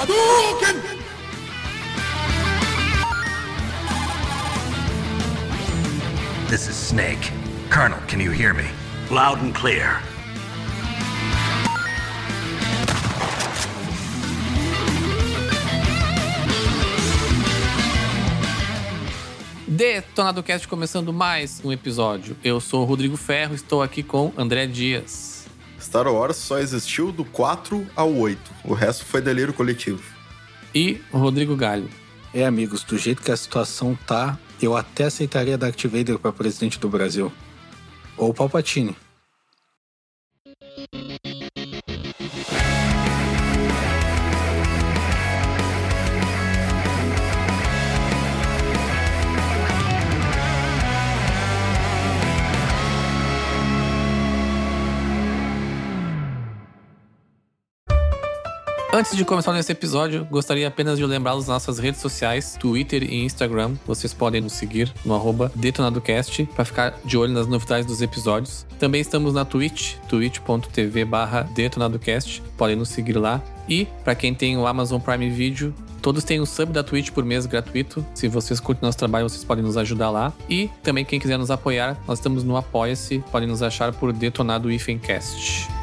Hadouken! This is Snake. Colonel, can you hear me? Loud and clear. Detonado Cast começando mais um episódio. Eu sou o Rodrigo Ferro, estou aqui com André Dias. Star Wars só existiu do 4 ao 8. O resto foi delírio coletivo. E o Rodrigo Galho. É, amigos, do jeito que a situação tá, eu até aceitaria Darth Vader para presidente do Brasil. Ou Palpatine. Antes de começar nesse episódio, gostaria apenas de lembrá-los das nossas redes sociais, Twitter e Instagram. Vocês podem nos seguir no arroba DetonadoCast para ficar de olho nas novidades dos episódios. Também estamos na Twitch, twitch.tv DetonadoCast. Podem nos seguir lá. E, para quem tem o Amazon Prime Video, Todos têm um sub da Twitch por mês gratuito. Se vocês curtem nosso trabalho, vocês podem nos ajudar lá. E também quem quiser nos apoiar, nós estamos no Apoia-se. Podem nos achar por Detonado Ifencast.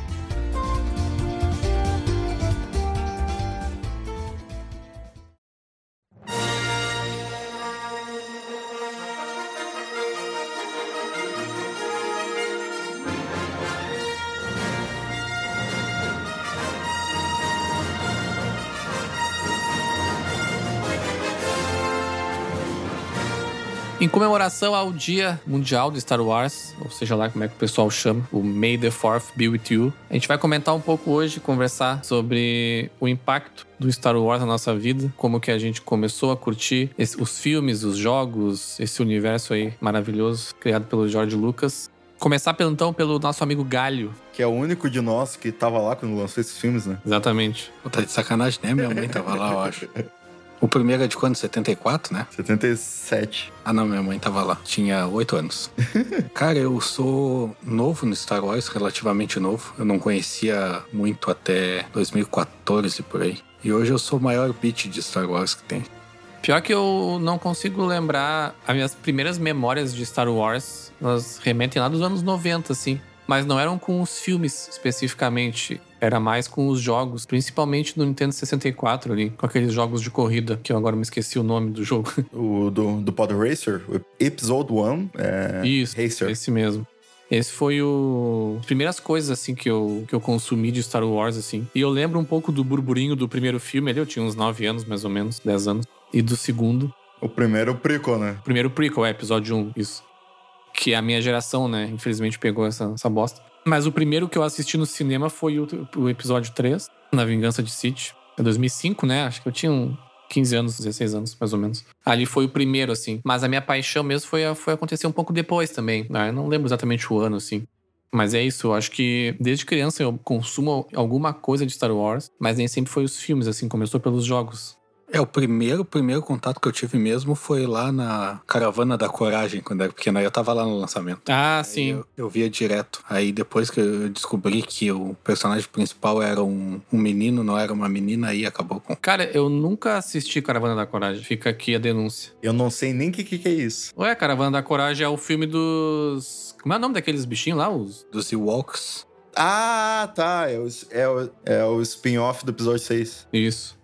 Em comemoração ao Dia Mundial de Star Wars, ou seja lá como é que o pessoal chama, o May the 4th be with you, a gente vai comentar um pouco hoje, conversar sobre o impacto do Star Wars na nossa vida, como que a gente começou a curtir esse, os filmes, os jogos, esse universo aí maravilhoso criado pelo George Lucas. Começar pelo, então pelo nosso amigo Galho. Que é o único de nós que tava lá quando lançou esses filmes, né? Exatamente. Pô, tá de sacanagem, né? Minha mãe tava lá, eu acho. O primeiro é de quando? 74, né? 77. Ah, não, minha mãe tava lá. Tinha 8 anos. Cara, eu sou novo no Star Wars, relativamente novo. Eu não conhecia muito até 2014 por aí. E hoje eu sou o maior beat de Star Wars que tem. Pior que eu não consigo lembrar. As minhas primeiras memórias de Star Wars, elas remetem lá dos anos 90, assim. Mas não eram com os filmes especificamente. Era mais com os jogos, principalmente no Nintendo 64 ali, com aqueles jogos de corrida, que eu agora me esqueci o nome do jogo. O do, do Pod Racer, o Episode 1 é Isso, Racer. esse mesmo. Esse foi o... as primeiras coisas, assim, que eu, que eu consumi de Star Wars, assim. E eu lembro um pouco do burburinho do primeiro filme ali, eu tinha uns 9 anos, mais ou menos, 10 anos. E do segundo. O primeiro prequel, né? O primeiro prequel, é, episódio 1, isso. Que a minha geração, né, infelizmente pegou essa, essa bosta. Mas o primeiro que eu assisti no cinema foi o, o episódio 3, Na Vingança de Sith. É 2005, né? Acho que eu tinha um 15 anos, 16 anos, mais ou menos. Ali foi o primeiro, assim. Mas a minha paixão mesmo foi, foi acontecer um pouco depois também. né? Eu não lembro exatamente o ano, assim. Mas é isso, eu acho que desde criança eu consumo alguma coisa de Star Wars, mas nem sempre foi os filmes, assim, começou pelos jogos. É, o primeiro, primeiro contato que eu tive mesmo foi lá na Caravana da Coragem, quando era pequeno. Aí eu tava lá no lançamento. Ah, Aí sim. Eu, eu via direto. Aí depois que eu descobri que o personagem principal era um, um menino, não era uma menina, aí acabou com. Cara, eu nunca assisti Caravana da Coragem. Fica aqui a denúncia. Eu não sei nem o que, que, que é isso. Ué, Caravana da Coragem é o filme dos. Como é o nome daqueles bichinhos lá? Os. Dos Ewoks. Ah, tá. É o, é o, é o spin-off do episódio 6. Isso.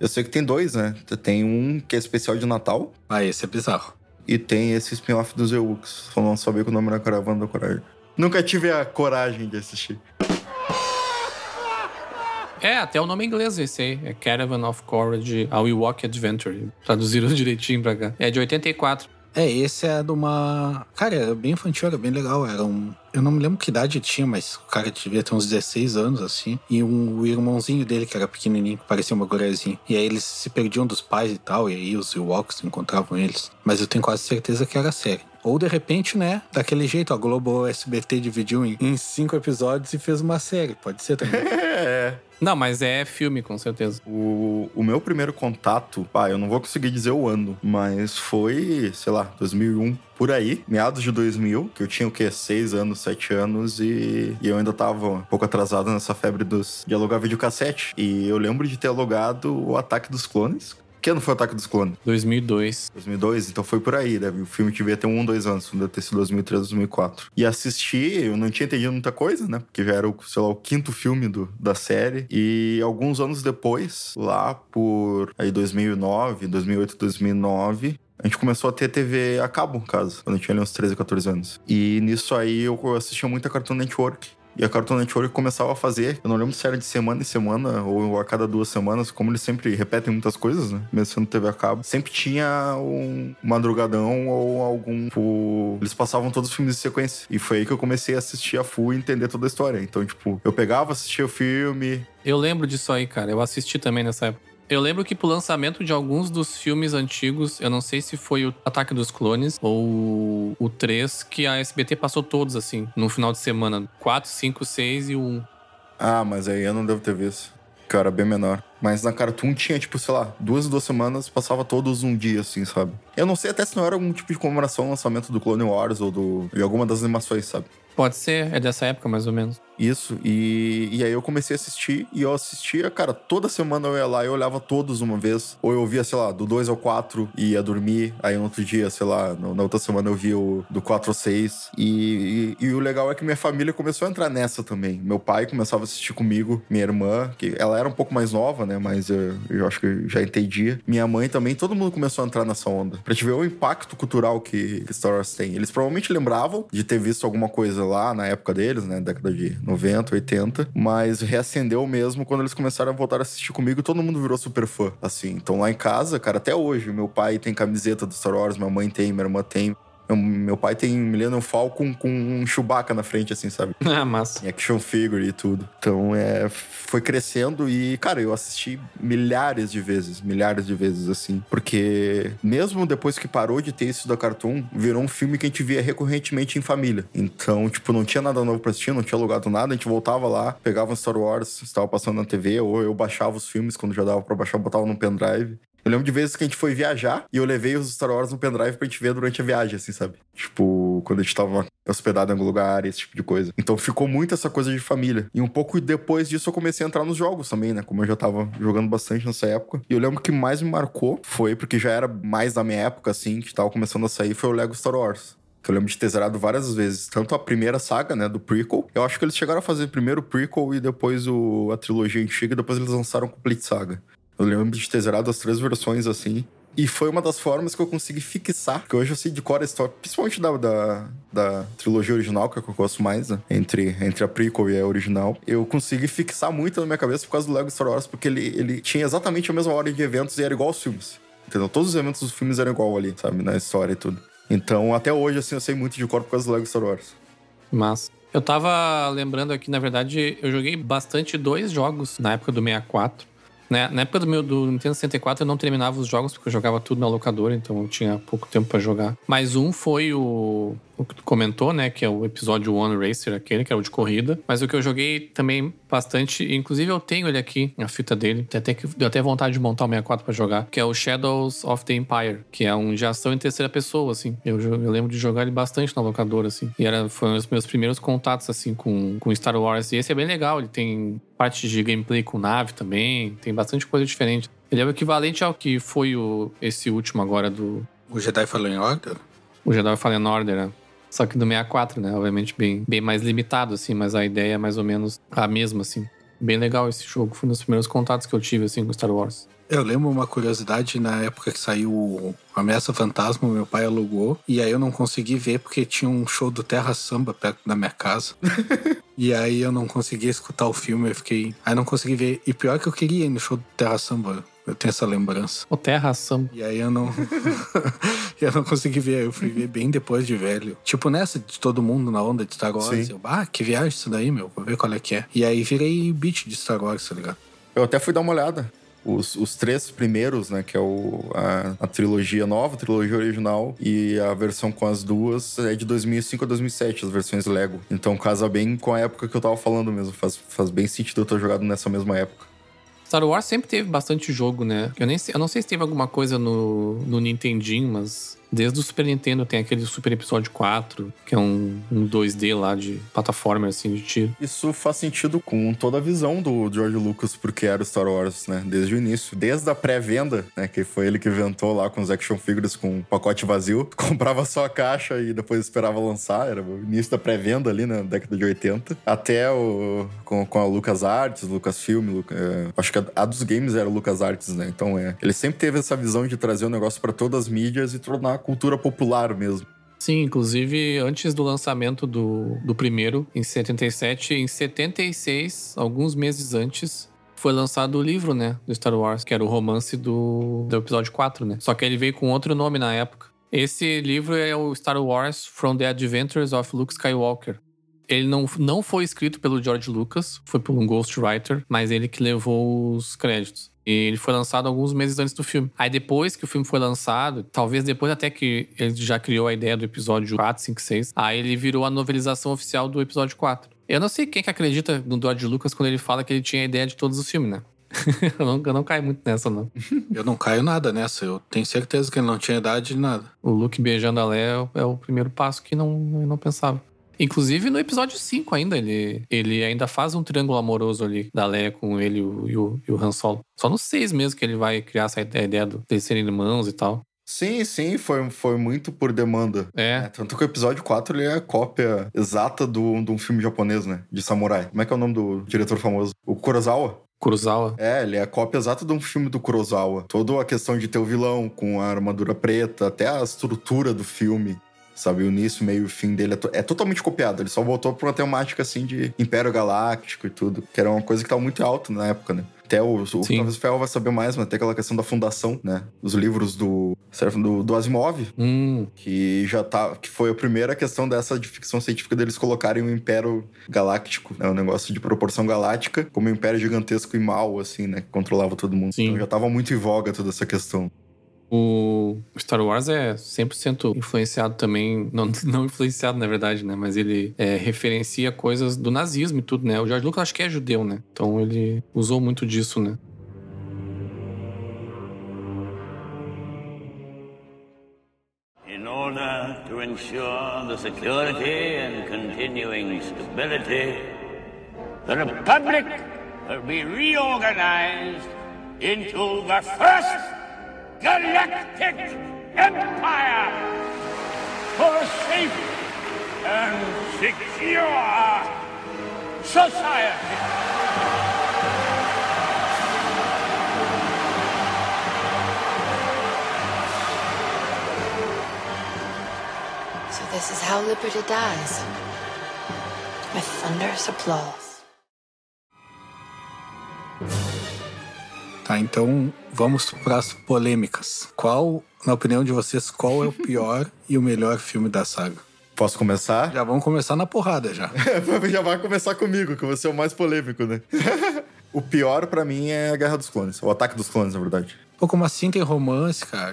Eu sei que tem dois, né? Tem um que é especial de Natal Ah, esse é bizarro. e tem esse spin-off dos Ewoks. Sabia que o nome era Caravana da Coragem. Nunca tive a coragem de assistir. É, até o nome em inglês esse aí. É Caravan of Courage, a Ewok Adventure. Traduziram direitinho pra cá. É de 84. É, esse é de uma. Cara, era bem infantil, era bem legal. Era um. Eu não me lembro que idade tinha, mas o cara devia ter uns 16 anos, assim. E um, o irmãozinho dele, que era pequenininho, que parecia uma guriazinha. E aí eles se perdiam dos pais e tal, e aí os Ewoks encontravam eles. Mas eu tenho quase certeza que era série. Ou de repente, né, daquele jeito, a Globo SBT dividiu em, em cinco episódios e fez uma série. Pode ser também. Não, mas é filme, com certeza. O, o meu primeiro contato, pá, eu não vou conseguir dizer o ano, mas foi, sei lá, 2001, por aí, meados de 2000, que eu tinha o quê? Seis anos, sete anos e, e eu ainda tava um pouco atrasado nessa febre dos, de alugar videocassete. E eu lembro de ter alugado o Ataque dos Clones. Que ano foi o Ataque dos Clones? 2002. 2002, então foi por aí, né? O filme devia ter um, dois anos, deve ter sido 2003, 2004. E assisti, eu não tinha entendido muita coisa, né? Porque já era, o, sei lá, o quinto filme do, da série. E alguns anos depois, lá por aí 2009, 2008, 2009, a gente começou a ter TV a cabo em casa, quando eu tinha ali uns 13, 14 anos. E nisso aí eu assistia muito a Cartoon Network. E a Cartoon Network começava a fazer, eu não lembro se era de semana em semana ou a cada duas semanas, como eles sempre repetem muitas coisas, né? Mesmo sendo TV a cabo. Sempre tinha um madrugadão ou algum. Tipo, eles passavam todos os filmes em sequência. E foi aí que eu comecei a assistir a full e entender toda a história. Então, tipo, eu pegava, assistia o filme. Eu lembro disso aí, cara. Eu assisti também nessa época. Eu lembro que pro lançamento de alguns dos filmes antigos, eu não sei se foi o Ataque dos Clones ou o 3, que a SBT passou todos, assim, no final de semana. 4, 5, 6 e o 1. Ah, mas aí eu não devo ter visto. Que eu era bem menor. Mas na Cartoon tinha, tipo, sei lá, duas, duas semanas, passava todos um dia, assim, sabe? Eu não sei até se não era algum tipo de comemoração ao lançamento do Clone Wars ou do, de alguma das animações, sabe? Pode ser, é dessa época mais ou menos. Isso, e, e aí eu comecei a assistir, e eu assistia, cara, toda semana eu ia lá, eu olhava todos uma vez, ou eu via, sei lá, do 2 ao 4 e ia dormir, aí no outro dia, sei lá, no, na outra semana eu via o do 4 ao 6, e, e, e, o legal é que minha família começou a entrar nessa também. Meu pai começava a assistir comigo, minha irmã, que ela era um pouco mais nova, né, mas eu, eu acho que já entendia. Minha mãe também, todo mundo começou a entrar nessa onda, pra te ver o impacto cultural que, que Star Wars tem. Eles provavelmente lembravam de ter visto alguma coisa lá na época deles, né, década de 90, 80, mas reacendeu mesmo quando eles começaram a voltar a assistir comigo todo mundo virou super fã, assim. Então lá em casa, cara, até hoje, meu pai tem camiseta do Star Wars, minha mãe tem, minha irmã tem. Meu pai tem Millennium Falcon com um Chewbacca na frente, assim, sabe? Ah, massa. Em action figure e tudo. Então, é, foi crescendo e, cara, eu assisti milhares de vezes, milhares de vezes, assim. Porque mesmo depois que parou de ter isso da Cartoon, virou um filme que a gente via recorrentemente em família. Então, tipo, não tinha nada novo pra assistir, não tinha alugado nada, a gente voltava lá, pegava um Star Wars, estava passando na TV, ou eu baixava os filmes quando já dava pra baixar, botava no pendrive. Eu lembro de vezes que a gente foi viajar e eu levei os Star Wars no pendrive pra gente ver durante a viagem, assim, sabe? Tipo, quando a gente tava hospedado em algum lugar, esse tipo de coisa. Então ficou muito essa coisa de família. E um pouco depois disso eu comecei a entrar nos jogos também, né? Como eu já tava jogando bastante nessa época. E eu lembro que mais me marcou foi, porque já era mais da minha época, assim, que tava começando a sair, foi o Lego Star Wars. Que eu lembro de ter zerado várias vezes. Tanto a primeira saga, né, do prequel. Eu acho que eles chegaram a fazer primeiro o prequel e depois o, a trilogia antiga, e depois eles lançaram o Complete Saga. Eu lembro de ter zerado as três versões assim. E foi uma das formas que eu consegui fixar, que hoje eu sei de cor a história, principalmente da, da, da, trilogia original, que é que eu gosto mais, né? Entre, entre a prequel e a original. Eu consegui fixar muito na minha cabeça por causa do Lego Star Wars, porque ele, ele tinha exatamente a mesma ordem de eventos e era igual aos filmes. Entendeu? Todos os eventos dos filmes eram igual ali, sabe? Na história e tudo. Então, até hoje, assim, eu sei muito de cor por causa do Lego Star Wars. Mas eu tava lembrando aqui, na verdade, eu joguei bastante dois jogos na época do 64. Né? Na época do meu do Nintendo 64 eu não terminava os jogos porque eu jogava tudo na locadora, então eu tinha pouco tempo para jogar. Mas um foi o o que tu comentou, né? Que é o episódio One Racer, aquele, que é o de corrida. Mas o que eu joguei também bastante, inclusive eu tenho ele aqui, a fita dele. Até que deu até vontade de montar o 64 pra jogar, que é o Shadows of the Empire, que é um de ação em terceira pessoa, assim. Eu, eu lembro de jogar ele bastante na locadora, assim. E era, foi um dos meus primeiros contatos, assim, com, com Star Wars. E esse é bem legal, ele tem parte de gameplay com nave também, tem bastante coisa diferente. Ele é o equivalente ao que foi o, esse último agora do. O Jedi Fallen Order? O Jedi Fallen Order, né? Só que do 64, né? Obviamente bem, bem mais limitado, assim, mas a ideia é mais ou menos a mesma, assim. Bem legal esse jogo. Foi um dos primeiros contatos que eu tive, assim, com Star Wars. Eu lembro uma curiosidade, na época que saiu o Ameaça Fantasma, meu pai alugou, e aí eu não consegui ver porque tinha um show do Terra Samba perto da minha casa. e aí eu não conseguia escutar o filme, eu fiquei. Aí não consegui ver. E pior que eu queria ir no show do Terra Samba. Eu tenho essa lembrança. O Terra Samba. E aí eu não. eu não consegui ver. Eu fui ver bem depois de velho. Tipo, nessa de todo mundo na onda de Star Wars. Sim. Eu, ah, que viagem isso daí, meu. Vou ver qual é que é. E aí virei beat de Star Wars, tá ligado? Eu até fui dar uma olhada. os, os três primeiros, né? Que é o, a, a trilogia nova, a trilogia original e a versão com as duas é de 2005 a 2007, as versões Lego. Então casa bem com a época que eu tava falando mesmo. Faz, faz bem sentido eu ter jogado nessa mesma época. Star Wars sempre teve bastante jogo, né? Eu, nem sei, eu não sei se teve alguma coisa no, no Nintendinho, mas Desde o Super Nintendo tem aquele Super Episódio 4, que é um, um 2D lá de plataforma, assim, de tiro. Isso faz sentido com toda a visão do George Lucas porque era o Star Wars, né? Desde o início. Desde a pré-venda, né? Que foi ele que inventou lá com os action figures com um pacote vazio. Comprava só a caixa e depois esperava lançar. Era o início da pré-venda ali, na década de 80. Até o... com, com a Lucas Arts, Lucasfilm, Luca, é, acho que a, a, dos games era o Lucas Arts, né? Então é... Ele sempre teve essa visão de trazer o negócio para todas as mídias e tornar cultura popular mesmo. Sim, inclusive antes do lançamento do, do primeiro, em 77, em 76, alguns meses antes, foi lançado o livro, né, do Star Wars, que era o romance do, do episódio 4, né? Só que ele veio com outro nome na época. Esse livro é o Star Wars From the Adventures of Luke Skywalker. Ele não, não foi escrito pelo George Lucas, foi por um ghostwriter, mas ele que levou os créditos. E ele foi lançado alguns meses antes do filme. Aí depois que o filme foi lançado, talvez depois até que ele já criou a ideia do episódio 4, 5, 6, aí ele virou a novelização oficial do episódio 4. Eu não sei quem que acredita no George Lucas quando ele fala que ele tinha a ideia de todos os filmes, né? eu, não, eu não caio muito nessa, não. eu não caio nada nessa. Eu tenho certeza que ele não tinha idade de nada. O Luke beijando a Leia é o primeiro passo que não, eu não pensava. Inclusive no episódio 5 ainda, ele, ele ainda faz um triângulo amoroso ali da Leia com ele e o, e o Han Solo. Só no 6 mesmo que ele vai criar essa ideia do, de serem irmãos e tal. Sim, sim, foi, foi muito por demanda. É. é. Tanto que o episódio 4 ele é a cópia exata do, de um filme japonês, né? De samurai. Como é que é o nome do diretor famoso? O Kurosawa? Kurosawa. É, ele é a cópia exata de um filme do Kurosawa. Toda a questão de ter o vilão com a armadura preta, até a estrutura do filme sabe? O início, meio e fim dele é, to é, totalmente copiado. Ele só voltou pra uma temática assim de Império Galáctico e tudo, que era uma coisa que tava muito alto na época, né? Até o, o talvez o Fel vai saber mais, mas até aquela questão da fundação, né? Os livros do, do, do Asimov, hum. que já tá. que foi a primeira questão dessa de ficção científica deles colocarem o Império Galáctico, né? Um negócio de proporção galáctica, como um império gigantesco e mal, assim, né? Que controlava todo mundo. Sim. Então já tava muito em voga toda essa questão. O Star Wars é 100% influenciado também, não, não influenciado na verdade, né? Mas ele é, referencia coisas do nazismo e tudo, né? O George Lucas acho que é judeu, né? Então ele usou muito disso, né? In order to ensure the security and continuing stability, the Republic will be reorganized into the first galactic empire for safe and secure society. So this is how liberty dies. With thunderous applause. Tá, então vamos para as polêmicas. Qual, na opinião de vocês, qual é o pior e o melhor filme da saga? Posso começar? Já vamos começar na porrada já. já vai começar comigo, que você é o mais polêmico, né? o pior para mim é a Guerra dos Clones, o Ataque dos Clones, na verdade. Pô, como assim tem romance, cara?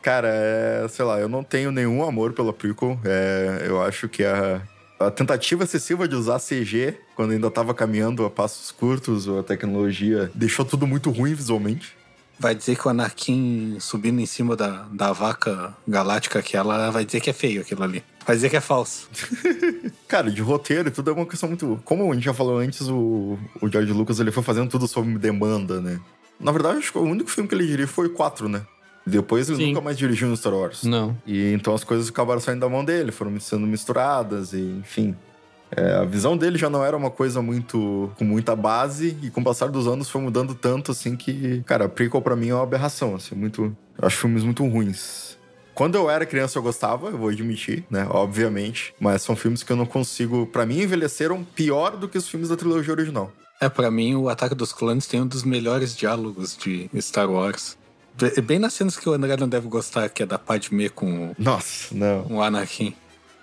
cara, é, sei lá, eu não tenho nenhum amor pela prequel. É, eu acho que a, a tentativa excessiva de usar CG quando ainda estava caminhando a passos curtos, a tecnologia deixou tudo muito ruim visualmente. Vai dizer que o Anakin subindo em cima da, da vaca galáctica aquela, vai dizer que é feio aquilo ali. Vai dizer que é falso. Cara, de roteiro e tudo é uma questão muito. Como a gente já falou antes, o, o George Lucas ele foi fazendo tudo sob demanda, né? Na verdade, acho que o único filme que ele dirigiu foi o 4, né? Depois ele Sim. nunca mais dirigiu no Star Wars. Não. E então as coisas acabaram saindo da mão dele, foram sendo misturadas e, enfim. É, a visão dele já não era uma coisa muito com muita base e com o passar dos anos foi mudando tanto assim que, cara, a prequel para mim é uma aberração, assim, muito, eu acho filmes muito ruins. Quando eu era criança eu gostava, eu vou admitir, né, obviamente, mas são filmes que eu não consigo, para mim envelheceram pior do que os filmes da trilogia original. É, para mim o Ataque dos Clones tem um dos melhores diálogos de Star Wars. Bem nas cenas que o André não deve gostar, que é da Padme com Nossa, não. o Anakin.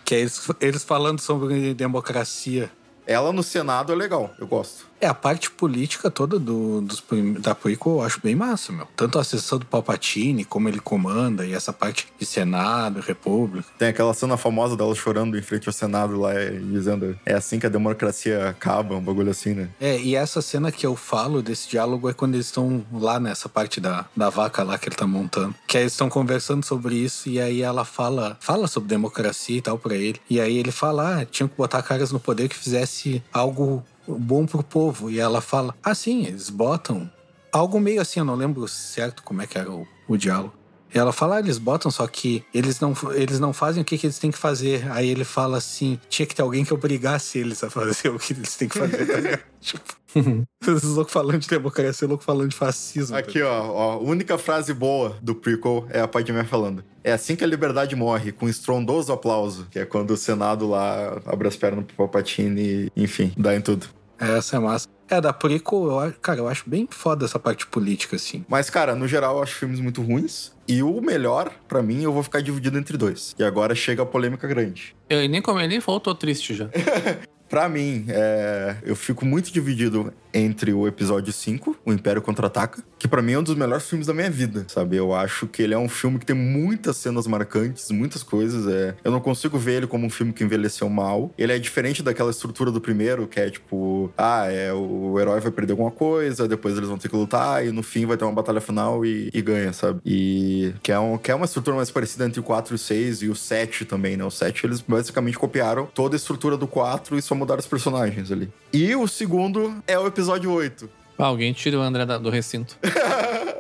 Que é eles, eles falando sobre democracia. Ela no Senado é legal, eu gosto. É, a parte política toda do, dos, da prequel eu acho bem massa, meu. Tanto a sessão do Palpatine, como ele comanda, e essa parte de Senado, República. Tem aquela cena famosa dela chorando em frente ao Senado lá, e dizendo é assim que a democracia acaba, um bagulho assim, né? É, e essa cena que eu falo desse diálogo é quando eles estão lá nessa parte da, da vaca lá que ele tá montando. Que aí eles estão conversando sobre isso e aí ela fala, fala sobre democracia e tal pra ele. E aí ele fala, ah, tinha que botar caras no poder que fizesse algo bom pro povo. E ela fala, ah, sim, eles botam. Algo meio assim, eu não lembro certo como é que era o, o diálogo. E ela fala, ah, eles botam, só que eles não, eles não fazem o que, que eles têm que fazer. Aí ele fala assim: tinha que ter alguém que obrigasse eles a fazer o que eles têm que fazer, tá tipo, esses loucos falando de democracia, louco falando de fascismo. tá Aqui, ó, ó, a única frase boa do prequel é a Padmé falando. É assim que a liberdade morre, com estrondoso aplauso. Que é quando o Senado lá abre as pernas pro Palpatine e, enfim, dá em tudo. Essa é massa. É, da prequel, eu, acho- cara, eu acho bem foda essa parte política, assim. Mas, cara, no geral, eu acho filmes muito ruins. E o melhor, pra mim, eu vou ficar dividido entre dois. E agora chega a polêmica grande. Eu nem como ele nem tô triste já. Pra mim, é, eu fico muito dividido entre o episódio 5, O Império Contra-Ataca, que pra mim é um dos melhores filmes da minha vida, sabe? Eu acho que ele é um filme que tem muitas cenas marcantes, muitas coisas. É... Eu não consigo ver ele como um filme que envelheceu mal. Ele é diferente daquela estrutura do primeiro, que é tipo, ah, é o herói vai perder alguma coisa, depois eles vão ter que lutar, e no fim vai ter uma batalha final e, e ganha, sabe? E que é, um, que é uma estrutura mais parecida entre o 4 e o 6 e o 7 também, né? O 7 eles basicamente copiaram toda a estrutura do 4 e só mudaram os personagens ali. E o segundo é o episódio 8. Ah, alguém tira o André da- do recinto.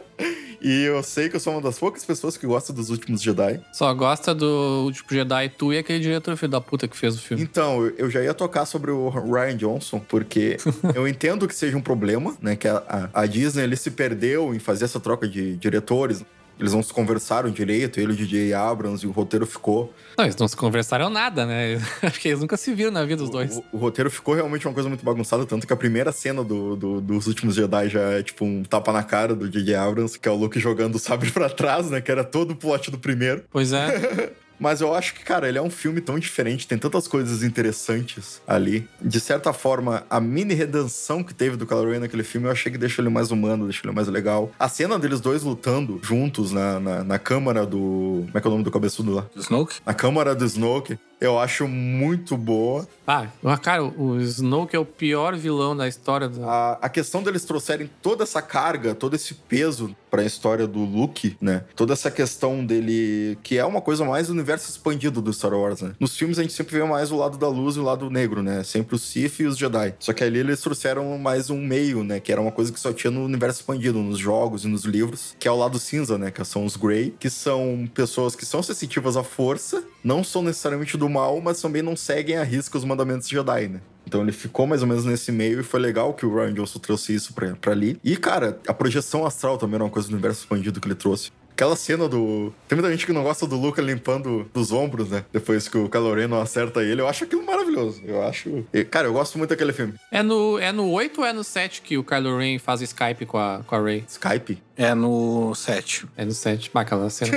E eu sei que eu sou uma das poucas pessoas que gosta dos últimos Jedi. Só gosta do último Jedi tu e aquele diretor filho da puta que fez o filme. Então, eu- eu já ia tocar sobre o Ryan Johnson, porque eu entendo que seja um problema, né? Que a, a- a Disney ele se perdeu em fazer essa troca de diretores. Eles não se conversaram direito, ele e o DJ Abrams, e o roteiro ficou. Não, eles não se conversaram nada, né? Acho que eles nunca se viram na vida os dois. O, o roteiro ficou realmente uma coisa muito bagunçada, tanto que a primeira cena do, do- dos últimos Jedi já é tipo um tapa na cara do DJ Abrams, que é o Luke jogando o sabre pra trás, né? Que era todo o plot do primeiro. Pois é. Mas eu acho que, cara, ele é um filme tão diferente, tem tantas coisas interessantes ali. De certa forma, a mini redenção que teve do Ren naquele filme, eu achei que deixou ele mais humano, deixou ele mais legal. A cena deles dois lutando juntos na, na, na câmara do. Como é que é o nome do cabeçudo lá? Do Snoke? Na câmara do Snoke, eu acho muito boa. Ah, cara, o Snoke é o pior vilão da história da. A, a questão deles trouxerem toda essa carga, todo esse peso pra história do Luke, né? Toda essa questão dele, que é uma coisa mais do universo expandido do Star Wars, né? Nos filmes a gente sempre vê mais o lado da luz e o lado negro, né? Sempre os Sith e os Jedi. Só que ali eles trouxeram mais um meio, né? Que era uma coisa que só tinha no universo expandido, nos jogos e nos livros, que é o lado cinza, né? Que são os Grey, que são pessoas que são sensitivas à força, não são necessariamente do mal, mas também não seguem à risca os mandamentos Jedi, né? Então ele ficou mais ou menos nesse meio e foi legal que o Ryan Johnson trouxe isso pra, pra ali. E, cara, a projeção astral também era uma coisa do universo expandido que ele trouxe. Aquela cena do. Tem muita gente que não gosta do Luke limpando os ombros, né? Depois que o Kylo Ren não acerta ele. Eu acho aquilo maravilhoso. Eu acho. Cara, eu gosto muito daquele filme. É no, é no 8 ou é no 7 que o Kylo Ren faz Skype com a, com a Rey? Skype. É no 7. É no 7. Bah, aquela cena.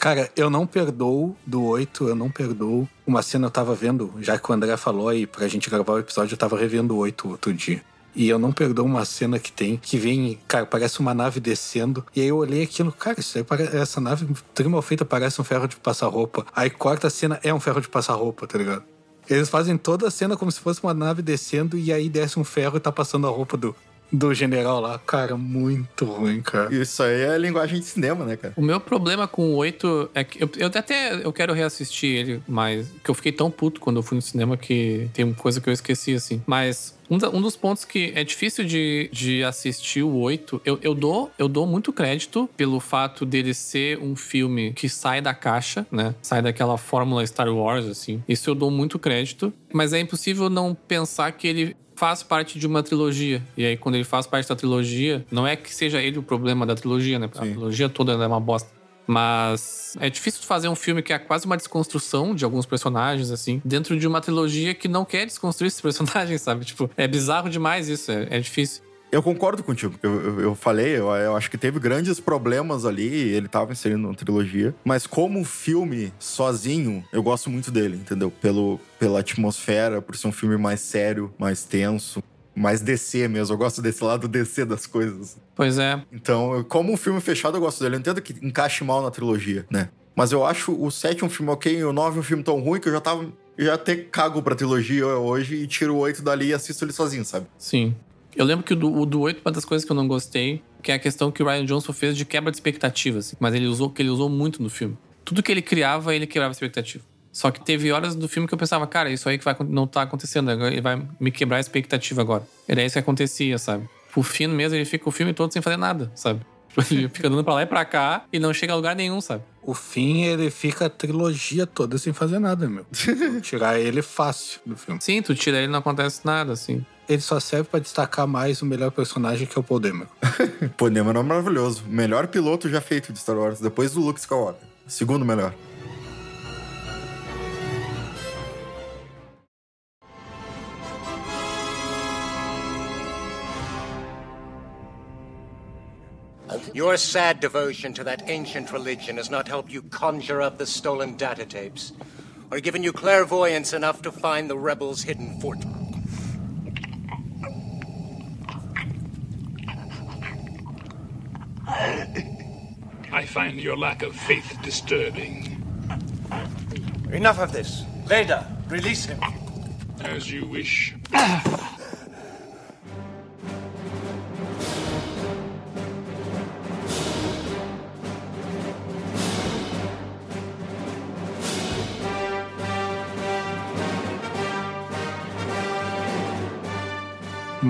Cara, eu não perdoo do 8, eu não perdoo. Uma cena eu tava vendo, já que o André falou aí pra gente gravar o episódio, eu tava revendo o 8 outro dia. E eu não perdoo uma cena que tem, que vem, cara, parece uma nave descendo. E aí eu olhei aquilo, cara, isso aí parece, essa nave tri mal feita parece um ferro de passar roupa. Aí corta a cena, é um ferro de passar roupa, tá ligado? Eles fazem toda a cena como se fosse uma nave descendo e aí desce um ferro e tá passando a roupa do, do general lá. Cara, muito ruim, cara. Isso aí é linguagem de cinema, né, cara? O meu problema com o 8 é que eu, eu até eu quero reassistir ele, mas que eu fiquei tão puto quando eu fui no cinema que tem coisa que eu esqueci, assim. Mas um, um dos pontos que é difícil de, de assistir o 8, eu, eu, dou, eu dou muito crédito pelo fato dele ser um filme que sai da caixa, né? Sai daquela fórmula Star Wars, assim. Isso eu dou muito crédito. Mas é impossível não pensar que ele faz parte de uma trilogia. E aí, quando ele faz parte da trilogia, não é que seja ele o problema da trilogia, né? A Sim. trilogia toda é uma bosta. Mas é difícil fazer um filme que é quase uma desconstrução de alguns personagens, assim, dentro de uma trilogia que não quer desconstruir esses personagens, sabe? Tipo, é bizarro demais isso, é, é difícil. Eu concordo contigo. Eu, eu, eu falei, eu, eu acho que teve grandes problemas ali, ele tava inserindo uma trilogia. Mas como filme sozinho, eu gosto muito dele, entendeu? Pelo, pela atmosfera, por ser um filme mais sério, mais tenso. mais DC mesmo. Eu gosto desse lado DC das coisas. Pois é. Então, como um filme fechado, eu gosto dele. Eu entendo que encaixe mal na trilogia, né? Mas eu acho o 7 um filme ok e o 9 um filme tão ruim que eu já tava. eu Já até cago pra trilogia hoje e tiro o 8 dali e assisto ele sozinho, sabe? Sim. Eu lembro que o do, o do 8, uma das coisas que eu não gostei, que é a questão que o Ryan Johnson fez de quebra de expectativas. assim, Mas ele usou, que ele usou muito no filme. Tudo que ele criava, ele quebrava expectativa. Só que teve horas do filme que eu pensava, cara, isso aí que vai, não tá acontecendo, ele vai me quebrar a expectativa agora. Era isso que acontecia, sabe? O fino mesmo, ele fica o filme todo sem fazer nada, sabe? Ele fica dando pra lá e pra cá e não chega a lugar nenhum, sabe? O fim, ele fica a trilogia toda sem fazer nada, meu. Tirar ele fácil do filme. Sim, tu tira ele não acontece nada, assim. Ele só serve pra destacar mais o melhor personagem que é o Paul Dameron. É maravilhoso. Melhor piloto já feito de Star Wars, depois do Luke Skywalker. Segundo melhor. Your sad devotion to that ancient religion has not helped you conjure up the stolen data tapes, or given you clairvoyance enough to find the rebels' hidden fort. Find your lack of faith disturbing. Enough of this. Vader, release him. As you wish.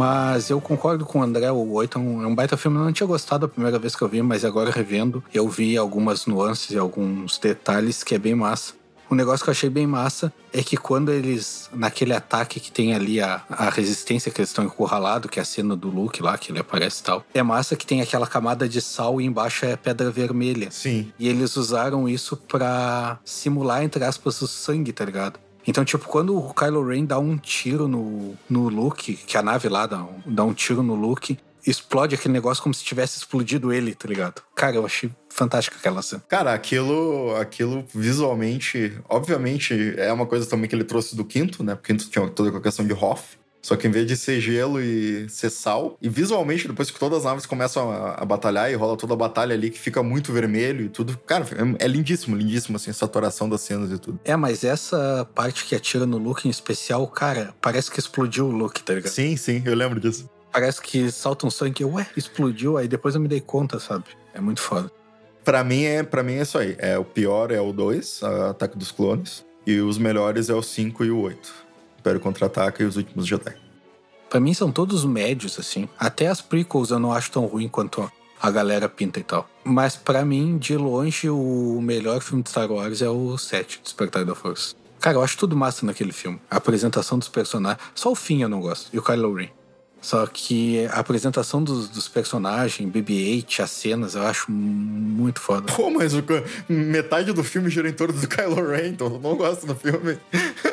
Mas eu concordo com o André, o 8 é um, é um baita filme. Eu não tinha gostado a primeira vez que eu vi, mas agora revendo, eu vi algumas nuances e alguns detalhes que é bem massa. Um negócio que eu achei bem massa é que quando eles, naquele ataque que tem ali a, a resistência que eles estão encurralados, que é a cena do Luke lá, que ele aparece e tal, é massa que tem aquela camada de sal e embaixo é pedra vermelha. Sim. E eles usaram isso pra simular, entre aspas, o sangue, tá ligado? Então, tipo, quando o Kylo Ren dá um tiro no, no Luke, que a nave lá dá dá um tiro no Luke, explode aquele negócio como se tivesse explodido ele, tá ligado? Cara, eu achei fantástica aquela cena. Cara, aquilo, aquilo visualmente, obviamente, é uma coisa também que ele trouxe do quinto, né? Porque quinto tinha toda a questão de Hoth. Só que em vez de ser gelo e ser sal, e visualmente, depois que todas as naves começam a, a batalhar e rola toda a batalha ali, que fica muito vermelho e tudo. Cara, é, é lindíssimo, lindíssimo, assim, a saturação das cenas e tudo. É, mas essa parte que atira no Luke em especial, cara, parece que explodiu o Luke, tá ligado? Sim, sim, eu lembro disso. Parece que salta um sangue, ué, explodiu, aí depois eu me dei conta, sabe? É muito foda. Pra mim, é, pra mim é isso aí. É, o pior é o 2, Ataque dos Clones, e os melhores é o 5 e o 8. Império Contra-Ataca e os Últimos Jedi. Pra mim são todos médios, assim. Até as prequels eu não acho tão ruim quanto a galera pinta e tal. Mas pra mim, de longe, o melhor filme de Star Wars é o 7, Despertar da Força. Cara, eu acho tudo massa naquele filme. A apresentação dos personagens. Só o fim eu não gosto. E o Kylo Ren. Só que a apresentação dos, dos personagens, BB-8, as cenas, eu acho muito foda. Pô, mas o, metade do filme gira em torno do Kylo Ren, então eu não gosto do filme.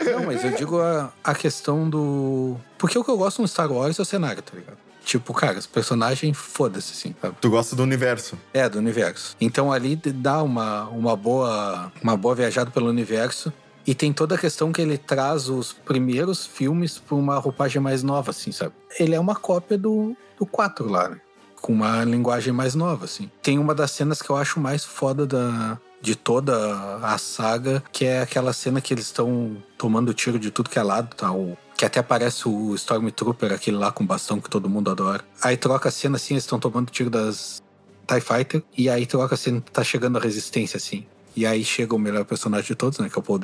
Não, mas eu digo a, a questão do. Porque o que eu gosto no Star Wars é o cenário, tá ligado? Tipo, cara, os personagens, foda-se, assim, sabe? Tu gosta do universo. É, do universo. Então ali dá uma, uma, boa, uma boa viajada pelo universo. E tem toda a questão que ele traz os primeiros filmes pra uma roupagem mais nova, assim, sabe? Ele é uma cópia do, do 4 lá, né? Com uma linguagem mais nova, assim. Tem uma das cenas que eu acho mais foda da, de toda a saga, que é aquela cena que eles estão tomando tiro de tudo que é lado, tá? O, que até aparece o Stormtrooper, aquele lá com bastão que todo mundo adora. Aí troca a cena assim, eles estão tomando tiro das TIE Fighter, e aí troca a cena, tá chegando a resistência, assim. E aí chega o melhor personagem de todos, né? Que é o Paul.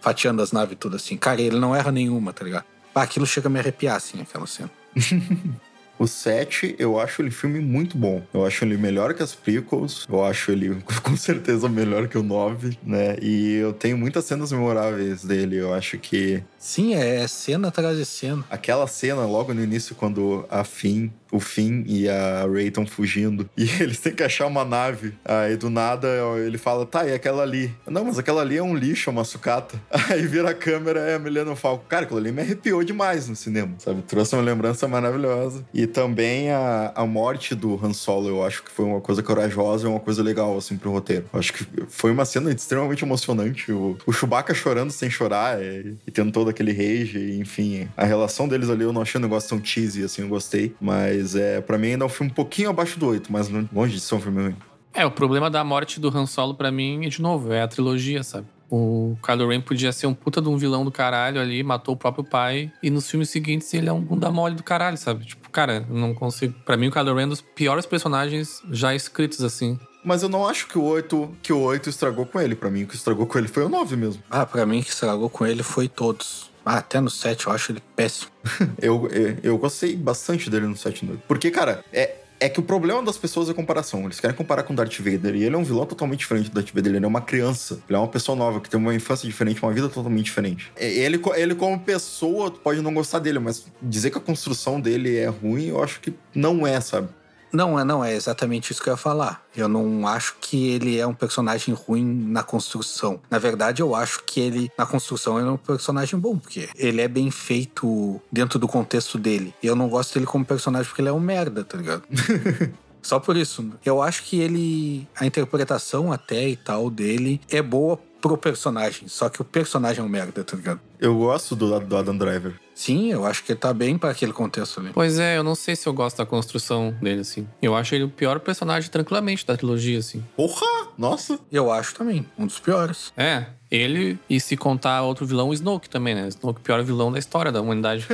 Fatiando as naves tudo assim. Cara, ele não erra nenhuma, tá ligado? Ah, aquilo chega a me arrepiar, assim, aquela cena. O 7, eu acho ele filme muito bom. Eu acho ele melhor que as prequels. Eu acho ele com certeza melhor que o 9, né? E eu tenho muitas cenas memoráveis dele. Eu acho que Sim, é cena atrás de cena. aquela cena logo no início, quando a Finn o Finn e a Rey estão fugindo. E eles têm que achar uma nave. Aí do nada ele fala, tá, e aquela ali? Não, mas aquela ali é um lixo, uma sucata. Aí vira a câmera, é a Milena Falco. Cara, aquilo ali me arrepiou demais no cinema, sabe? Trouxe uma lembrança maravilhosa. E também a, a morte do Han Solo, eu acho que foi uma coisa corajosa e uma coisa legal, assim, pro roteiro. Eu acho que foi uma cena extremamente emocionante. O, o Chewbacca chorando sem chorar e, e tendo todo aquele rage, enfim. A relação deles ali eu não achei um negócio tão cheesy, assim, eu gostei. Mas é, para mim ainda é um filme um pouquinho abaixo do 8, mas longe de ser um filme ruim. É, o problema da morte do Han Solo pra mim, de novo, é a trilogia, sabe? O Kylo Ren podia ser um puta de um vilão do caralho ali, matou o próprio pai, e nos filmes seguintes ele é um bunda mole do caralho, sabe? Tipo, cara, não consigo. Pra mim, o Kylo Ren é um dos piores personagens já escritos, assim. Mas eu não acho que o 8, que o 8 estragou com ele. Para mim, o que estragou com ele foi o 9 mesmo. Ah, pra mim, o que estragou com ele foi todos. Até no 7 eu acho ele péssimo. eu, eu, eu gostei bastante dele no 7 e no 8. Porque, cara, é, é que o problema das pessoas é a comparação. Eles querem comparar com Darth Vader. E ele é um vilão totalmente diferente do Darth Vader. Ele é uma criança. Ele é uma pessoa nova, que tem uma infância diferente, uma vida totalmente diferente. Ele, ele como pessoa, pode não gostar dele, mas dizer que a construção dele é ruim, eu acho que não é, sabe? Não, é, não, é exatamente isso que eu ia falar. Eu não acho que ele é um personagem ruim na construção. Na verdade, eu acho que ele, na construção, ele é um personagem bom, porque ele é bem feito dentro do contexto dele. Eu não gosto dele como personagem porque ele é um merda, tá ligado? Só por isso. Eu acho que ele. A interpretação até e tal dele é boa pro personagem. Só que o personagem é um merda, tá ligado? Eu gosto do lado do Adam Driver. Sim, eu acho que ele tá bem para aquele contexto ali. Pois é, eu não sei se eu gosto da construção dele, assim. Eu acho ele o pior personagem, tranquilamente, da trilogia, assim. Porra! Nossa! Eu acho também, um dos piores. É, ele e se contar outro vilão, o Snoke também, né? Snoke, o pior vilão da história da humanidade.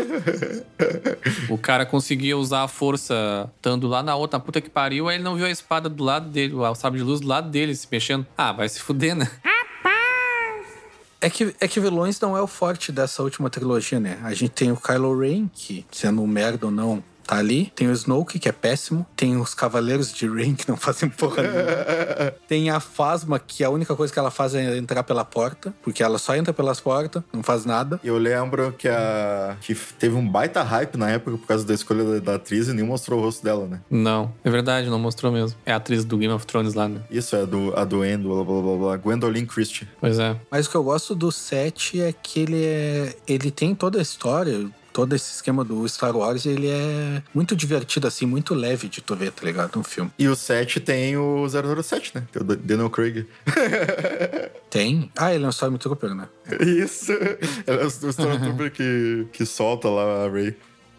o cara conseguia usar a força estando lá na outra, na puta que pariu, aí ele não viu a espada do lado dele, o sabre de luz do lado dele se mexendo. Ah, vai se fuder, né? É que, é que vilões não é o forte dessa última trilogia, né? A gente tem o Kylo Ren, que, sendo um merda ou não, tá ali. Tem o Snoke, que é péssimo. Tem os Cavaleiros de Rain, que não fazem porra nenhuma. Tem a Fasma, que a única coisa que ela faz é entrar pela porta, porque ela só entra pelas portas, não faz nada. Eu lembro que a que teve um baita hype na época por causa da escolha da, da atriz e nem mostrou o rosto dela, né? Não, é verdade, não mostrou mesmo. É a atriz do Game of Thrones lá, né? Isso, é do, a do Endo, blá blá blá blá, Gwendolyn Christie. Pois é. Mas o que eu gosto do 7 é que ele é. Ele tem toda a história, todo esse esquema do Star Wars, ele é muito divertido, assim, muito leve de tu ver, tá ligado? No filme. E o 7 tem o 007, né? Que é o Daniel Craig. tem? Ah, ele é um Stormtrooper, né? Isso. Ele é o Stormtrooper que, que solta lá a Rey.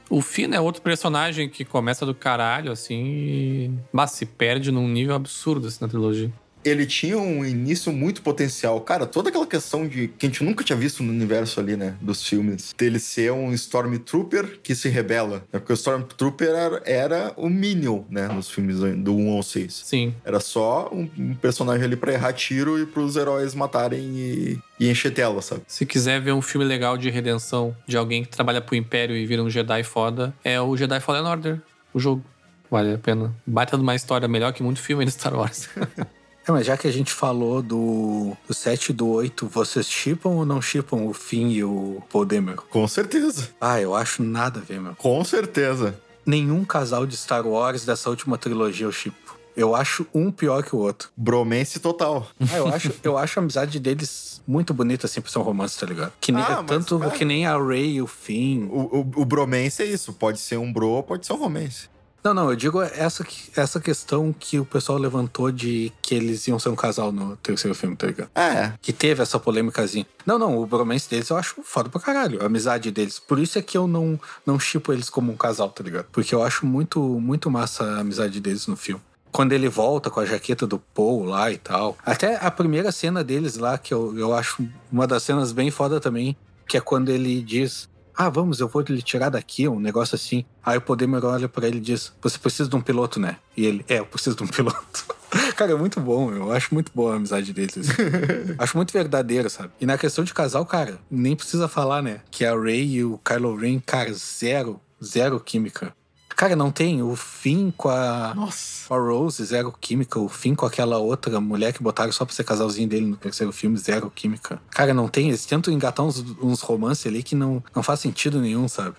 O Finn é outro personagem que começa do caralho, assim, e. Mas se perde num nível absurdo, assim, na trilogia ele tinha um início muito potencial. Cara, toda aquela questão de que a gente nunca tinha visto no universo ali, né? Dos filmes. Dele ser um Stormtrooper que se rebela. É porque o Stormtrooper era, era o Minion, né? Nos filmes do 1 ao 6. Sim. Era só um, um personagem ali pra errar tiro e pros heróis matarem e, e encher tela, sabe? Se quiser ver um filme legal de redenção de alguém que trabalha pro Império e vira um Jedi foda, é o Jedi Fallen Order, o jogo. Vale a pena. Baita de uma história melhor que muito filme de Star Wars. É, mas já que a gente falou do, do 7 e do 8, vocês chipam ou não chipam o Finn e o Paul Demer? Com certeza. Ah, eu acho nada a ver, meu. Com certeza. Nenhum casal de Star Wars dessa última trilogia eu chipo. Eu acho um pior que o outro. Bromance total. Ah, eu acho, eu acho a amizade deles muito bonita, assim, pra ser um romance, tá ligado? Que nem, ah, tanto mas, que nem a Ray e o Finn. O, o, o bromance é isso. Pode ser um bro, pode ser um romance. Não, não, eu digo essa, essa questão que o pessoal levantou de que eles iam ser um casal no terceiro filme, tá ligado? É. Que teve essa polêmicazinha. Não, não, o bromance deles eu acho foda pra caralho, a amizade deles. Por isso é que eu não, não chipo eles como um casal, tá ligado? Porque eu acho muito, muito massa a amizade deles no filme quando ele volta com a jaqueta do Paul lá e tal. Até a primeira cena deles lá, que eu, eu acho uma das cenas bem foda também, que é quando ele diz: ah, vamos, eu vou lhe tirar daqui, um negócio assim. Aí o Podemer olha para ele e diz: Você precisa de um piloto, né? E ele: É, eu preciso de um piloto. Cara, é muito bom, eu acho muito boa a amizade deles. Assim. acho muito verdadeiro, sabe? E na questão de casal, cara, nem precisa falar, né? Que a Ray e o Kylo Ren, cara, zero, zero química. Cara, não tem. O fim com a. Nossa. Com a Rose, zero química. O fim com aquela outra mulher que botaram só pra ser casalzinho dele no terceiro filme, zero química. Cara, não tem. Eles tentam engatar uns, uns romances ali que não, não faz sentido nenhum, sabe?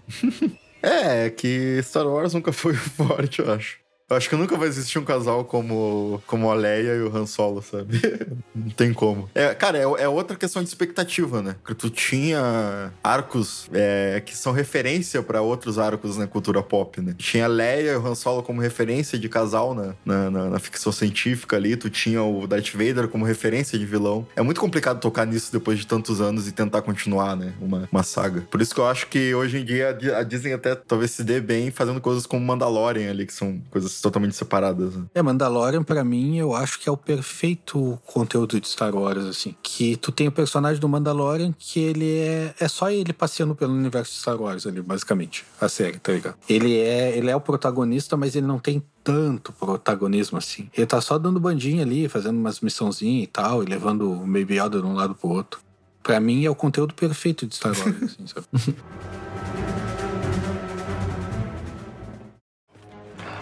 É, é que Star Wars nunca foi forte, eu acho. Eu acho que nunca vai existir um casal como, como a Leia e o Han Solo, sabe? Não tem como. É, cara, é, é outra questão de expectativa, né? Que tu tinha arcos é, que são referência pra outros arcos na cultura pop, né? Tinha a Leia e o Han Solo como referência de casal na, na, na- na ficção científica ali. Tu tinha o Darth Vader como referência de vilão. É muito complicado tocar nisso depois de tantos anos e tentar continuar, né? Uma, uma saga. Por isso que eu acho que hoje em dia a Di- a Disney até talvez se dê bem fazendo coisas como Mandalorian ali, que são coisas totalmente separadas. né? É, Mandalorian, pra mim, eu acho que é o perfeito conteúdo de Star Wars, assim. Que tu tem o personagem do Mandalorian, que ele é. É só ele passeando pelo universo de Star Wars ali, basicamente. A série, tá ligado? Ele é, ele é o protagonista, mas ele não tem tanto protagonismo assim. Ele tá só dando bandinha ali, fazendo umas missãozinhas e tal, e levando o Baby Yoda de um lado pro outro. Pra mim, é o conteúdo perfeito de Star Wars, assim, sabe?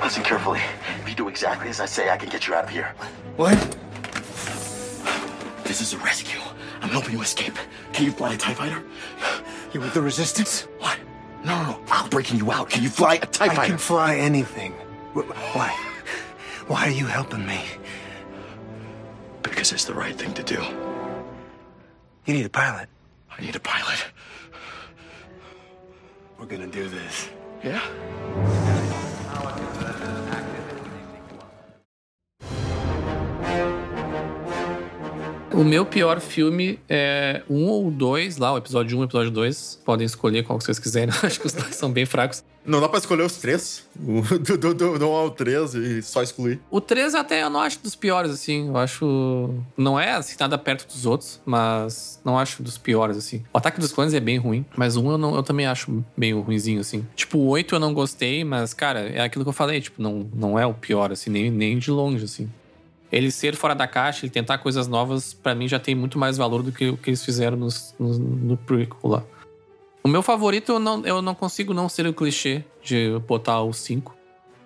Listen carefully. If you do exactly as I say, I can get you out of here. What? This is a rescue. I'm helping you escape. Can you fly a TIE fighter? You with the resistance? What? No, no, no. I'm breaking you out. Can you fly a TIE I fighter? I can fly anything. Why? Why are you helping me? Because it's the right thing to do. You need a pilot. I need a pilot. We're gonna do this. Yeah? O meu pior filme é um ou dois lá, o episódio 1 um, e o episódio 2. Podem escolher qual que vocês quiserem. Acho que os dois são bem fracos. Não dá pra escolher os três. Do, do, do, do 1 ao 3 e só excluir. O 3 até eu não acho dos piores, assim. Eu acho. Não é assim, nada perto dos outros, mas não acho dos piores, assim. O Ataque dos Clones é bem ruim, mas 1 eu, não- eu também acho meio ruinzinho, assim. Tipo, o 8 eu não gostei, mas, cara, é aquilo que eu falei, tipo, não, não é o pior, assim, nem, nem de longe, assim. Ele ser fora da caixa, ele tentar coisas novas, pra mim já tem muito mais valor do que o que eles fizeram nos- no, no prequel lá. O meu favorito, eu não, eu não consigo não ser o clichê de botar o 5.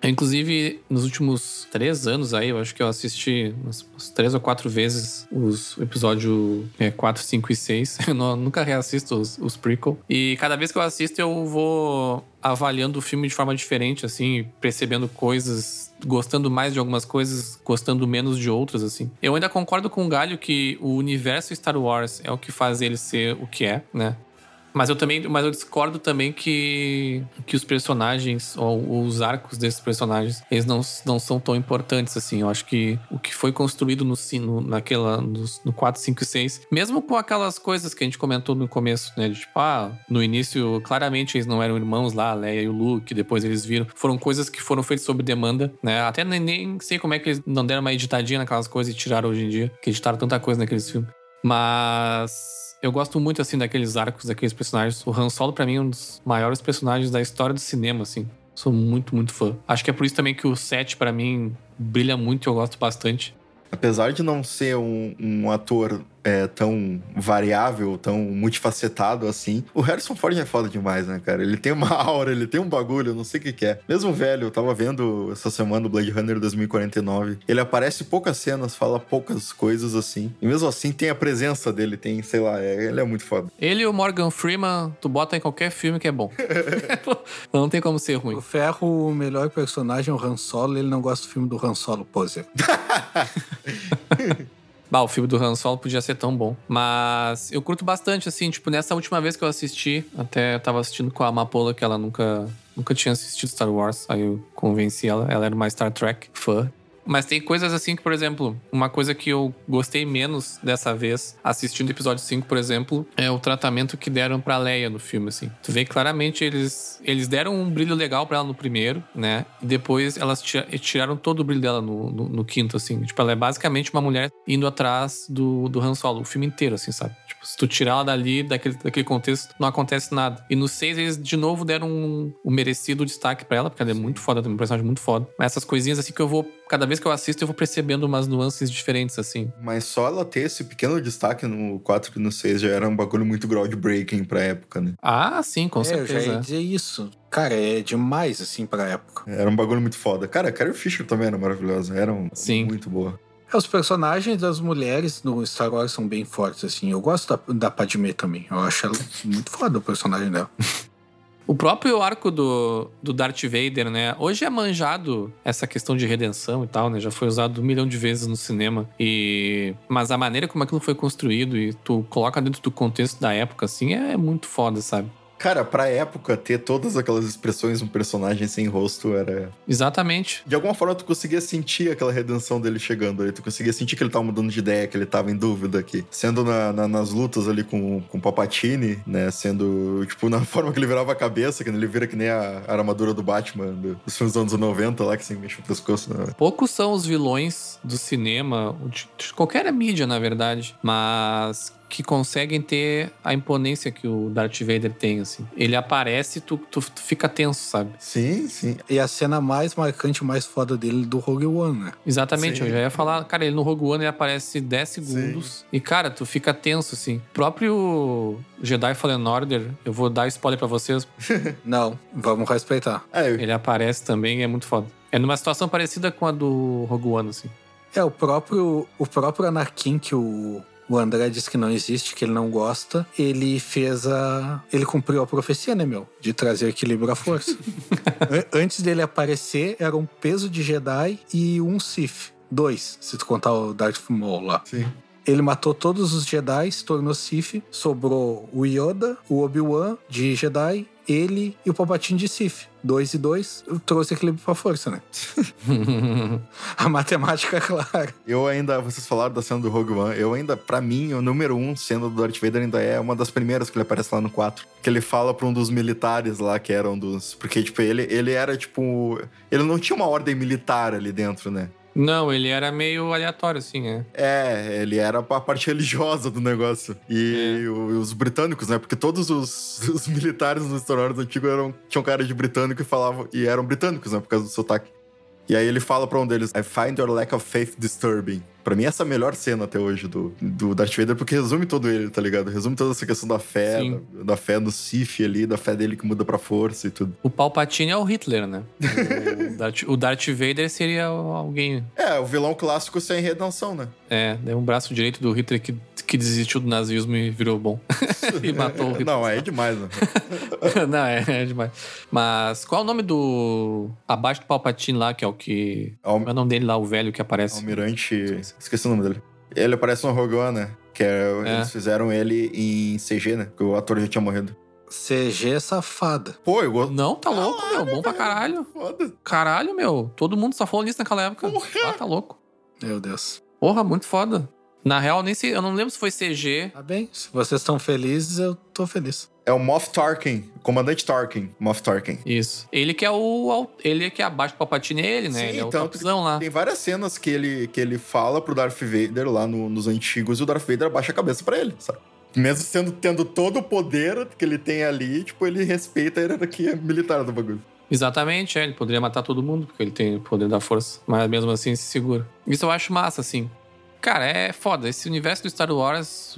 Inclusive, nos últimos três anos aí, eu acho que eu assisti umas, três ou quatro vezes os episódios 4, 5 e 6. Eu não- nunca reassisto os, os prequel. E cada vez que eu assisto, eu vou avaliando o filme de forma diferente, assim, percebendo coisas, gostando mais de algumas coisas, gostando menos de outras, assim. Eu ainda concordo com o Galho que o universo Star Wars é o que faz ele ser o que é, né? Mas eu também, mas eu discordo também que, que os personagens ou os arcos desses personagens, eles não, não são tão importantes assim. Eu acho que o que foi construído no sino naquela no, no 4, 5 e 6, mesmo com aquelas coisas que a gente comentou no começo, né, de tipo, ah, no início claramente eles não eram irmãos lá, a Leia e o Luke, depois eles viram, foram coisas que foram feitas sob demanda, né? Até nem, nem sei como é que eles não deram uma editadinha naquelas coisas e tiraram hoje em dia, que editaram tanta coisa naqueles filmes. Mas eu gosto muito, assim, daqueles arcos, daqueles personagens. O Han Solo, pra mim, é um dos maiores personagens da história do cinema, assim. Sou muito, muito fã. Acho que é por isso também que o 7, pra mim, brilha muito e eu gosto bastante. Apesar de não ser um, um ator é, tão variável, tão multifacetado assim, o Harrison Ford é foda demais, né, cara? Ele tem uma aura, ele tem um bagulho, eu não sei o que, que é. Mesmo velho, eu tava vendo essa semana o Blade Runner 2049. Ele aparece poucas cenas, fala poucas coisas assim. E mesmo assim tem a presença dele, tem, sei lá, é- ele é muito foda. Ele e o Morgan Freeman, tu bota em qualquer filme que é bom. não tem como ser ruim. O Ferro, o melhor personagem é o Han Solo, ele não gosta do filme do Han Solo Poser. Bah, o filme do Han Solo podia ser tão bom. Mas eu curto bastante, assim, tipo, nessa última vez que eu assisti, até eu tava assistindo com a Amapola, que ela nunca, nunca tinha assistido Star Wars. Aí eu convenci ela, ela era uma Star Trek fã. Mas tem coisas assim que, por exemplo, uma coisa que eu gostei menos dessa vez, assistindo o episódio 5, por exemplo, é o tratamento que deram pra Leia no filme, assim. Tu vê claramente eles, eles deram um brilho legal pra ela no primeiro, né? E depois elas tira- tiraram todo o brilho dela no, no, no quinto, assim. Tipo, ela é basicamente uma mulher indo atrás do, do Han Solo, o filme inteiro, assim, sabe? Tipo, se tu tirar ela dali, daquele, daquele contexto, não acontece nada. E no 6 eles de novo deram um, um merecido destaque pra ela, porque ela é muito foda, também um personagem muito foda. Mas essas coisinhas assim que eu vou, cada vez que eu assisto, eu vou percebendo umas nuances diferentes, assim. Mas só ela ter esse pequeno destaque no 4 e no 6 já era um bagulho muito groundbreaking pra época, né? Ah, sim, com é, eu já certeza. ia dizer isso. Cara, é demais, assim, pra época. Era um bagulho muito foda. Cara, a Carrie Fisher também era maravilhosa. Era um, Sim. muito boa. É, Os personagens das mulheres no Star Wars são bem fortes, assim. Eu gosto da, da Padmé também. Eu acho ela muito foda o personagem dela. O próprio arco do, do Darth Vader, né? Hoje é manjado essa questão de redenção e tal, né? Já foi usado um milhão de vezes no cinema. E... Mas a maneira como aquilo foi construído e tu coloca dentro do contexto da época, assim, é muito foda, sabe? Cara, pra época, ter todas aquelas expressões um personagem sem rosto era. Exatamente. De alguma forma, tu conseguia sentir aquela redenção dele chegando ali. Tu conseguia sentir que ele tava mudando de ideia, que ele tava em dúvida aqui. Sendo na- na- nas lutas ali com, com o Papatini, né? Sendo, tipo, na forma que ele virava a cabeça, que ele vira que nem a, a armadura do Batman do- dos filmes dos anos 90 lá, que se mexe o pescoço. Né? Poucos são os vilões do cinema, de, de qualquer mídia, na verdade, mas que conseguem ter a imponência que o Darth Vader tem, assim. Ele aparece e tu, tu, tu fica tenso, sabe? Sim, sim. E a cena mais marcante, mais foda dele do Rogue One, né? Exatamente, Sim. eu já ia falar, cara, ele no Rogue One ele aparece 10 segundos e, cara, tu fica tenso, assim. O próprio Jedi Fallen Order, eu vou dar spoiler pra vocês, Não, vamos respeitar. É, ele aparece também e é muito foda. É numa situação parecida com a do Rogue One, assim. É, o próprio, o próprio Anakin que o, o André disse que não existe, que ele não gosta, ele fez a. Ele cumpriu a profecia, né, meu? De trazer equilíbrio à força. An- Antes dele aparecer, era um peso de Jedi e um Sith. Dois, se tu contar o Darth Maul lá. sim. Ele matou todos os Jedi, se tornou Sith, sobrou o Yoda, o Obi-Wan de Jedi, ele e o Palpatine de Sith. Dois e dois, trouxe equilíbrio pra força, né? A matemática é clara. Eu ainda, vocês falaram da cena do Rogue One, eu ainda, pra mim, o número um cena do Darth Vader ainda é uma das primeiras que ele aparece lá no 4. Que ele fala pra um dos militares lá, que eram dos. Porque, tipo, ele, ele era, tipo. Ele não tinha uma ordem militar ali dentro, né? Não, ele era meio aleatório, assim, né? É, ele era a parte religiosa do negócio. E o- os britânicos, né? Porque todos os, os militares nos Wars antigos eram, tinham cara de britânico e falavam. E eram britânicos, né? Por causa do sotaque. E aí ele fala pra um deles: I find your lack of faith disturbing. Pra mim, essa é a melhor cena até hoje do, do Darth Vader, porque resume todo ele, tá ligado? Resume toda essa questão da fé, da, da fé no Sith ali, da fé dele que muda pra força e tudo. O Palpatine é o Hitler, né? O Darth, o Darth Vader seria alguém. É, o vilão clássico sem redenção, né? É, é um braço direito do Hitler que, que desistiu do nazismo e virou bom. e matou o Hitler. Não, é demais, né? Não, é, é demais. Mas qual é o nome do. Abaixo do Palpatine lá, que é o que. É o nome dele lá, o velho que aparece? Almirante. Esqueci o nome dele. Ele aparece no Rogue One, né? Que é, É. eles fizeram ele em CG, né? Porque o ator já tinha morrido. CG é safada. Pô, eu gosto. Não, tá louco, meu. Bom pra caralho. Foda. Caralho, meu. Todo mundo só falou nisso naquela época. Ah, tá louco. Meu Deus. Porra, muito foda. Na real, nem sei. Eu não lembro se foi CG. Tá bem, se vocês estão felizes, eu tô feliz. É o Moff Tarkin, Comandante Tarkin, Moff Tarkin. Isso. Ele que é o. Ele que é abaixo do Palpatine, ele, né? Sim, ele é o topzão lá. Tem várias cenas que ele, que ele fala pro Darth Vader lá no- nos antigos e o Darth Vader abaixa a cabeça pra ele, sabe? Mesmo sendo, tendo todo o poder que ele tem ali, tipo, ele respeita a hierarquia militar do bagulho. Exatamente, é. Ele poderia matar todo mundo, porque ele tem o poder da força. Mas mesmo assim se segura. Isso eu acho massa, assim. Cara, é foda. Esse universo do Star Wars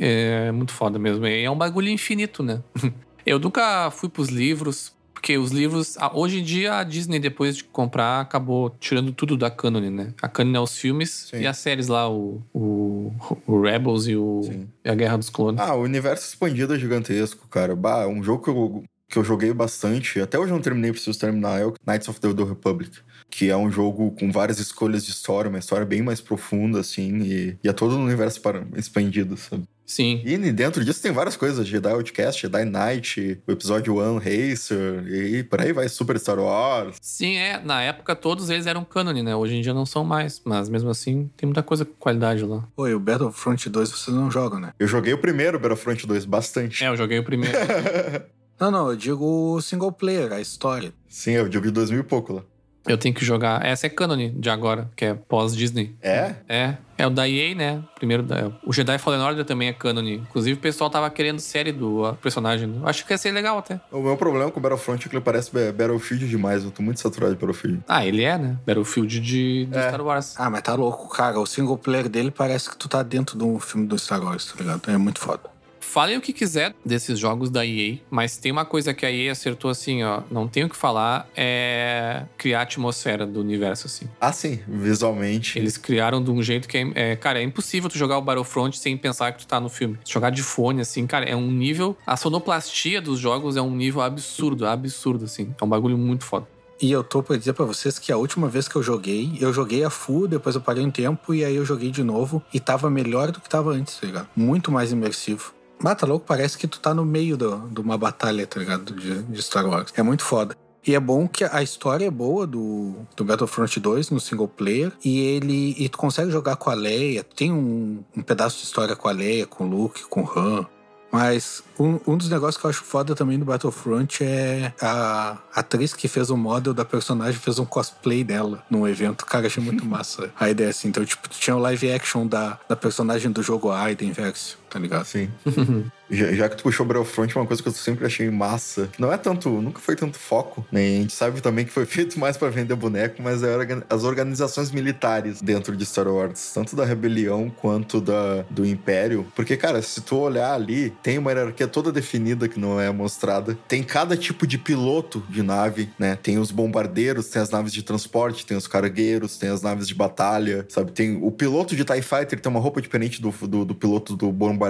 é muito foda mesmo. E é um bagulho infinito, né? Eu nunca fui pros livros, porque os livros. ah, Hoje em dia, a Disney, depois de comprar, acabou tirando tudo da canon, né? A canon é os filmes Sim. e as séries lá, o, o, o Rebels e, o, e a Guerra dos Clones. Ah, o universo expandido é gigantesco, cara. Bah, um jogo que eu, que eu joguei bastante, até hoje eu não terminei, preciso terminar, é o Knights of the Old Republic. Que é um jogo com várias escolhas de história, uma história bem mais profunda, assim, e, e é todo um universo para, expandido, sabe? Sim. E dentro disso tem várias coisas: Jedi Outcast, Jedi Knight, o episódio One Racer, e por aí vai Super Star Wars. Sim, é. Na época todos eles eram canon, né? Hoje em dia não são mais. Mas mesmo assim, tem muita coisa com qualidade lá. Oi, o Battlefront 2 vocês não jogam, né? Eu joguei o primeiro Battlefront 2 bastante. É, eu joguei o primeiro. Não, não, eu digo o single player, a história. Sim, eu joguei 2000 e pouco lá. eu tenho que jogar. Essa é canon de agora, que é pós-Disney. É? É. É o da EA, né? Primeiro da... O Jedi Fallen Order também é canon. Inclusive, o pessoal tava querendo série do personagem. Eu Acho que ia ser legal até. O meu problema com o Battlefront é que ele parece Ba- Battlefield demais. Eu tô muito saturado de Battlefield. Ah, ele é, né? Battlefield de, de É. Star Wars. Ah, mas tá louco, cara. O single player dele parece que tu tá dentro de um filme do Star Wars, tá ligado? É muito foda. Falem o que quiser desses jogos da EA, mas tem uma coisa que a EA acertou assim, ó, não tenho o que falar, é criar a atmosfera do universo, assim. Ah, sim, visualmente. Eles criaram de um jeito que é, é, cara, é impossível tu jogar o Battlefront sem pensar que tu tá no filme. Jogar de fone, assim, cara, é um nível. A sonoplastia dos jogos é um nível absurdo, absurdo, assim. É um bagulho muito foda. E eu tô pra dizer pra vocês que a última vez que eu joguei, eu joguei a full, depois eu parei um tempo e aí eu joguei de novo e tava melhor do que tava antes, tá ligado? Muito mais imersivo. Mas tá louco, parece que tu tá no meio do- de uma batalha, tá ligado? De, de Star Wars. É muito foda. E é bom que a história é boa do, do Battlefront 2 no single player. E ele. E tu consegue jogar com a Leia. Tem um, um pedaço de história com a Leia, com o Luke, com o Han. Mas um, um dos negócios que eu acho foda também do Battlefront é a atriz que fez o model da personagem fez um cosplay dela num evento. Cara, achei muito massa a ideia assim. Então, tipo, tinha o live action da, da personagem do jogo Aiden Verso, tá ligado? Sim. já, já que tu puxou Battlefront, uma coisa que eu sempre achei massa, não é tanto, nunca foi tanto foco, né? A gente sabe também que foi feito mais pra vender boneco, mas é orga- as organizações militares dentro de Star Wars, tanto da rebelião quanto da, do Império. Porque, cara, se tu olhar ali, tem uma hierarquia toda definida que não é mostrada. Tem cada tipo de piloto de nave, né? Tem os bombardeiros, tem as naves de transporte, tem os cargueiros, tem as naves de batalha, sabe? Tem o piloto de TIE Fighter tem uma roupa diferente do, do, do piloto do bombardeiro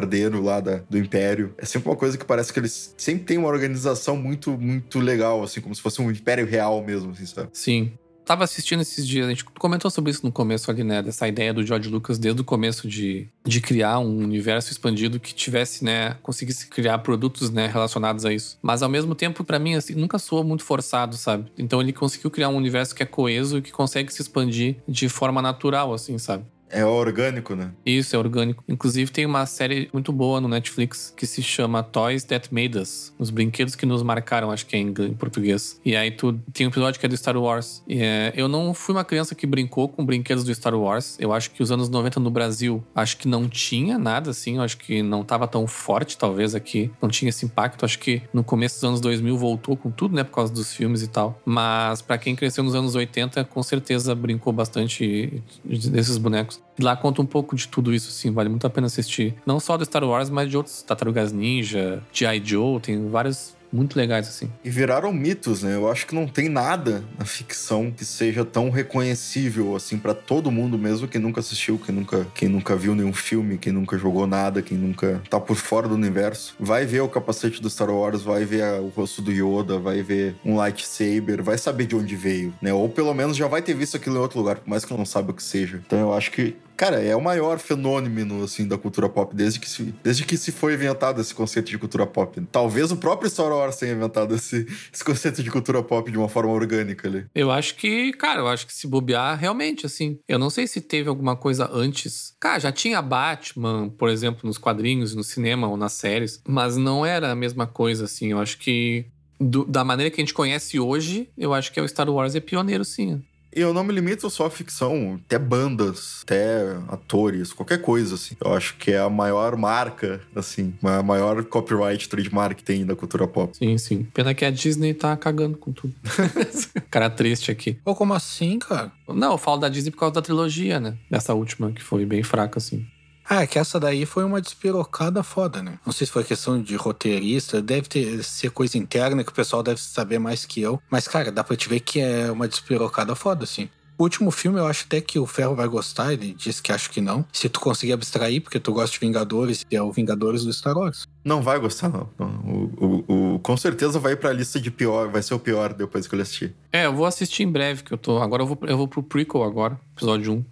lá da, do Império. É sempre uma coisa que parece que eles sempre têm uma organização muito, muito legal, assim, como se fosse um Império real mesmo, assim, sabe? Sim. Tava assistindo esses dias, a gente comentou sobre isso no começo ali, né? Dessa ideia do George Lucas desde o começo de, de criar um universo expandido que tivesse, né? Conseguisse criar produtos, né? Relacionados a isso. Mas ao mesmo tempo, pra mim, assim, nunca soou muito forçado, sabe? Então ele conseguiu criar um universo que é coeso e que consegue se expandir de forma natural, assim, sabe? É orgânico, né? Isso, é orgânico. Inclusive, tem uma série muito boa no Netflix que se chama Toys That Made Us. Os brinquedos que nos marcaram, acho que é em, português. E aí tu tem um episódio que é do Star Wars. É, eu não fui uma criança que brincou com brinquedos do Star Wars. Eu acho que os anos 90 no Brasil, acho que não tinha nada assim. Eu acho que não tava tão forte, talvez, aqui. Não tinha esse impacto. Acho que no começo dos anos 2000 voltou com tudo, né? Por causa dos filmes e tal. Mas pra quem cresceu nos anos 80, com certeza brincou bastante desses bonecos. Lá conta um pouco de tudo isso, assim, vale muito a pena assistir. Não só do Star Wars, mas de outros Tartarugas Ninja, G.I. Joe, tem vários muito legais, assim. E viraram mitos, né? Eu acho que não tem nada na ficção que seja tão reconhecível assim pra todo mundo mesmo quem nunca assistiu, quem nunca, quem nunca viu nenhum filme, quem nunca jogou nada, quem nunca tá por fora do universo. Vai ver o capacete do Star Wars, vai ver a- o rosto do Yoda, vai ver um lightsaber, vai saber de onde veio, né? Ou pelo menos já vai ter visto aquilo em outro lugar, por mais que não saiba o que seja. Então eu acho que Cara, é o maior fenômeno, assim, da cultura pop desde que, se, desde que se foi inventado esse conceito de cultura pop. Talvez o próprio Star Wars tenha inventado esse, esse conceito de cultura pop de uma forma orgânica ali. Eu acho que, cara, eu acho que se bobear, realmente, assim. Eu não sei se teve alguma coisa antes. Cara, já tinha Batman, por exemplo, nos quadrinhos, no cinema ou nas séries, mas não era a mesma coisa, assim. Eu acho que. do- da maneira que a gente conhece hoje, eu acho que o Star Wars é pioneiro, sim. E eu não me limito só à ficção, até bandas, até atores, qualquer coisa, assim. Eu acho que é a maior marca, assim, a maior copyright, trademark que tem da cultura pop. Sim, sim. Pena que a Disney tá cagando com tudo. Cara triste aqui. Ou como assim, cara? Não, eu falo da Disney por causa da trilogia, né? Dessa última, que foi bem fraca, assim. Ah, é que essa daí foi uma despirocada foda, né? Não sei se foi questão de roteirista, deve ter, ser coisa interna que o pessoal deve saber mais que eu. Mas, cara, dá pra te ver que é uma despirocada foda, assim. O último filme, eu acho até que o Ferro vai gostar, ele disse que acho que não. Se tu conseguir abstrair, porque tu gosta de Vingadores, e é o Vingadores do Star Wars. Não vai gostar, não. O, o- o- com certeza vai pra lista de pior, vai ser o pior depois que eu assistir. É, eu vou assistir em breve, que eu tô. Agora eu vou, eu vou pro prequel agora, episódio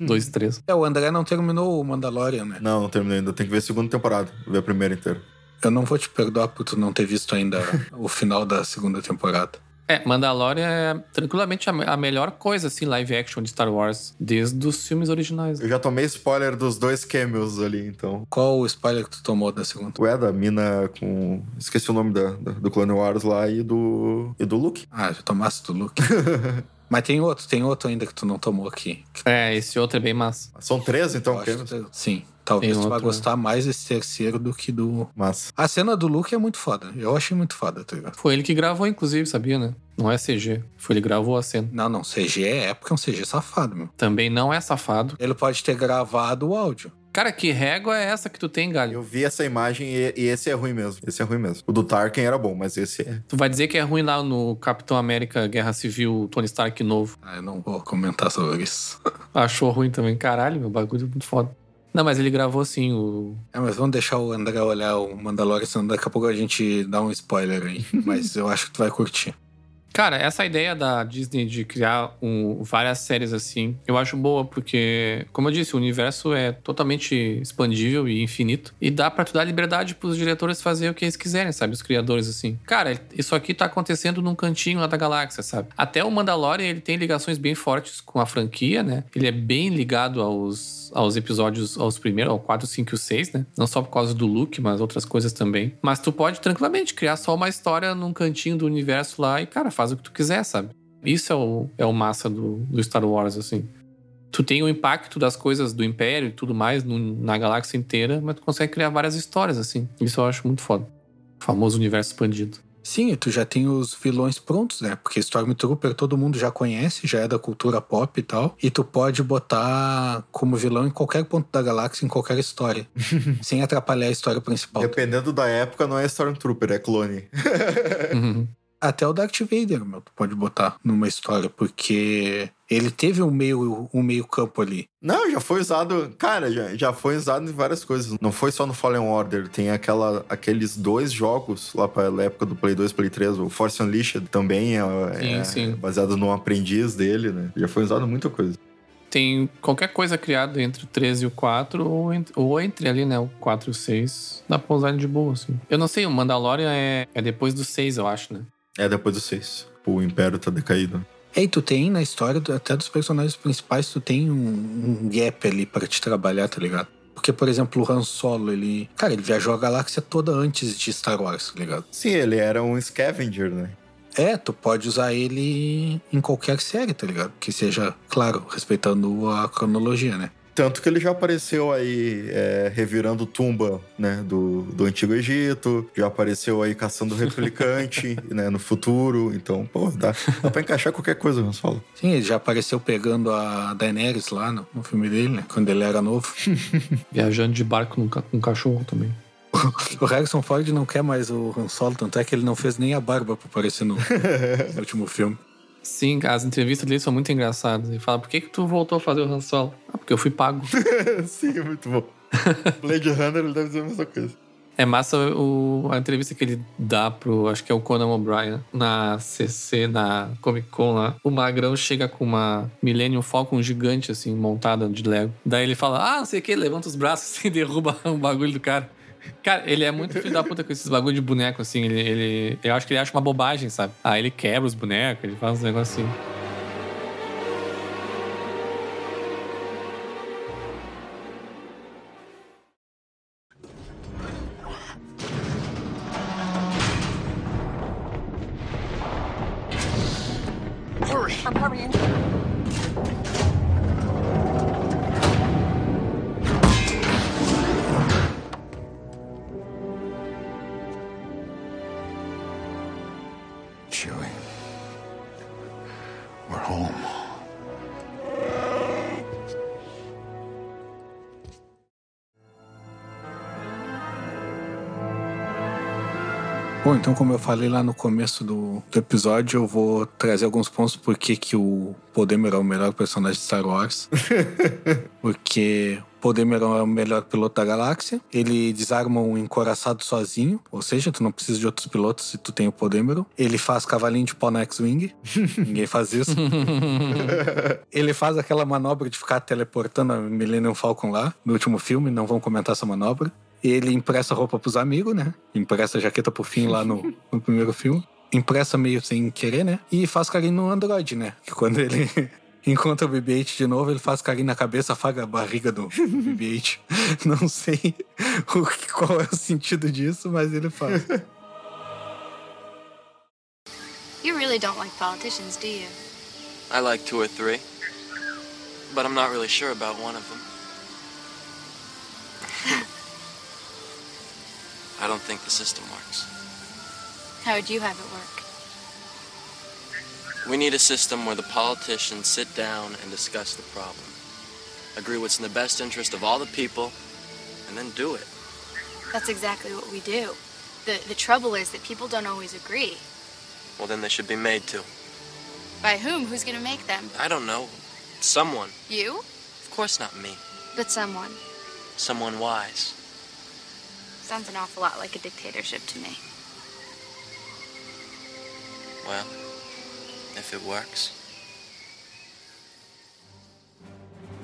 1, 2 e 3. É, o André não terminou o Mandalorian, né? Não, não terminei ainda. Tem que ver a segunda temporada, ver a primeira inteira. Eu não vou te perdoar por tu não ter visto ainda o final da segunda temporada. É, Mandalorian é tranquilamente a, a melhor coisa, assim, live action de Star Wars, desde os filmes originais. Eu já tomei spoiler dos dois cameos ali, então. Qual o spoiler que tu tomou da segunda? Ué, da mina com. Esqueci o nome da, da- do Clone Wars lá e do. E do Luke. Ah, já tomasse do Luke. Mas tem outro, tem outro ainda que tu não tomou aqui. É, esse outro é bem massa. São três, então, que- Sim. Talvez tu vá gostar mais desse terceiro do que do. Massa. A cena do Luke é muito foda. Eu achei muito foda, tá ligado? Foi ele que gravou, inclusive, sabia, né? Não é CG. Foi ele que gravou a cena. Não, não, CG é porque é um CG safado, meu. Também não é safado. Ele pode ter gravado o áudio. Cara, que régua é essa que tu tem, Galho? Eu vi essa imagem e, e esse é ruim mesmo. Esse é ruim mesmo. O do Tarkin era bom, mas esse é. Tu vai dizer que é ruim lá no Capitão América Guerra Civil Tony Stark novo. Ah, eu não vou comentar sobre isso. Achou ruim também. Caralho, meu bagulho é muito foda. Não, mas ele gravou sim o. É, mas vamos deixar o André olhar o Mandalorian, senão daqui a pouco a gente dá um spoiler aí. mas eu acho que tu vai curtir. Cara, essa ideia da Disney de criar um, várias séries assim, eu acho boa, porque, como eu disse, o universo é totalmente expandível e infinito. E dá pra tu dar liberdade pros diretores fazer o que eles quiserem, sabe? Os criadores, assim. Cara, isso aqui tá acontecendo num cantinho lá da galáxia, sabe? Até o Mandalorian, ele tem ligações bem fortes com a franquia, né? Ele é bem ligado aos aos episódios, aos primeiros, ao 4, 5 e 6, né? Não só por causa do Luke, mas outras coisas também. Mas tu pode tranquilamente criar só uma história num cantinho do universo lá e, cara, o que tu quiser, sabe? Isso é o, é o massa do, do Star Wars, assim. Tu tem o impacto das coisas do Império e tudo mais no, na galáxia inteira, mas tu consegue criar várias histórias, assim. Isso eu acho muito foda. O famoso universo expandido. Sim, e tu já tem os vilões prontos, né? Porque Stormtrooper todo mundo já conhece, já é da cultura pop e tal. E tu pode botar como vilão em qualquer ponto da galáxia, em qualquer história. sem atrapalhar a história principal. Dependendo da época, não é Stormtrooper, é clone. Uhum. Até o Darth Vader, meu, tu pode botar numa história, porque ele teve um meio, um meio campo ali. Não, já foi usado. Cara, já, já foi usado em várias coisas. Não foi só no Fallen Order. Tem aquela, aqueles dois jogos lá pra época do Play 2, Play 3. O Force Unleashed também é, Sim, é sim. baseado no aprendiz dele, né? Já foi usado muita coisa. Tem qualquer coisa criada entre o 13 e o 4, ou entre, ou entre ali, né? O 4 e o 6. Dá pra usar ele de boa, assim. Eu não sei, o Mandalorian é, é depois do 6, eu acho, né? É depois do 6. O Império tá decaído. E aí tu tem na história, até dos personagens principais, tu tem um, um gap ali pra te trabalhar, tá ligado? Porque, por exemplo, o Han Solo, ele. Cara, ele viajou a galáxia toda antes de Star Wars, tá ligado? Sim, ele era um scavenger, né? É, tu pode usar ele em qualquer série, tá ligado? Que seja, claro, respeitando a cronologia, né? Tanto que ele já apareceu aí é, revirando tumba, né, do, do Antigo Egito, já apareceu aí caçando replicante, né, no futuro. Então, pô, dá, dá pra encaixar qualquer coisa no solo. Sim, ele já apareceu pegando a Daenerys lá no, no filme dele, né? Quando ele era novo. Viajando de barco com um cachorro também. o Harrison Ford não quer mais o Han Solo, tanto é que ele não fez nem a barba pra aparecer no, no último filme. Sim, as entrevistas dele são muito engraçadas. Ele fala, por que que tu voltou a fazer o Han Solo? Ah, porque eu fui pago. Sim, é muito bom. Blade Runner, ele deve dizer a mesma coisa. É massa o- a entrevista que ele dá pro, acho que é o Conan O'Brien, na CC, na Comic Con lá. O Magrão chega com uma Millennium Falcon gigante, assim, montada de Lego. Daí ele fala, ah, não sei o que, levanta os braços assim, e derruba um bagulho do cara. Cara, ele é muito filho da puta com esses bagulho de boneco, assim. Ele, ele- eu acho que ele acha uma bobagem, sabe? Ah, ele quebra os bonecos, ele faz uns negócios assim. I'm hurrying. Chewie. We're home. Bom, então como eu falei lá no começo do, do episódio, eu vou trazer alguns pontos por que que o Podemeron é o melhor personagem de Star Wars. Porque Podemeron é o melhor piloto da galáxia. Ele desarma um encoraçado sozinho, ou seja, tu não precisa de outros pilotos se tu tem o Podemeron. Ele faz cavalinho de pau na X-Wing. Ninguém faz isso. Ele faz aquela manobra de ficar teleportando a Millennium Falcon lá, no último filme, não vamos comentar essa manobra. Ele empresta roupa pros amigos, né? Empresta jaqueta pro fim lá no, no primeiro filme. Empresta meio sem querer, né? E faz carinho no Android, né? Que quando ele encontra o BB-8 de novo, ele faz carinho na cabeça, afaga a barriga do BB-8. Não sei o que- qual é o sentido disso, mas ele faz. You really don't like politicians, do you? I like two or three, but I'm not really sure about one of them. I don't think the system works. How would you have it work? We need a system where the politicians sit down and discuss the problem. agree what's in the best interest of all the people, and then do it. That's exactly what we do. The, the trouble is that people don't always agree. Well, then they should be made to. By whom? Who's gonna make them? I don't know. Someone. You? Of course not me. But someone. Someone wise. Sounds an awful lot like a dictatorship to me. Well, works.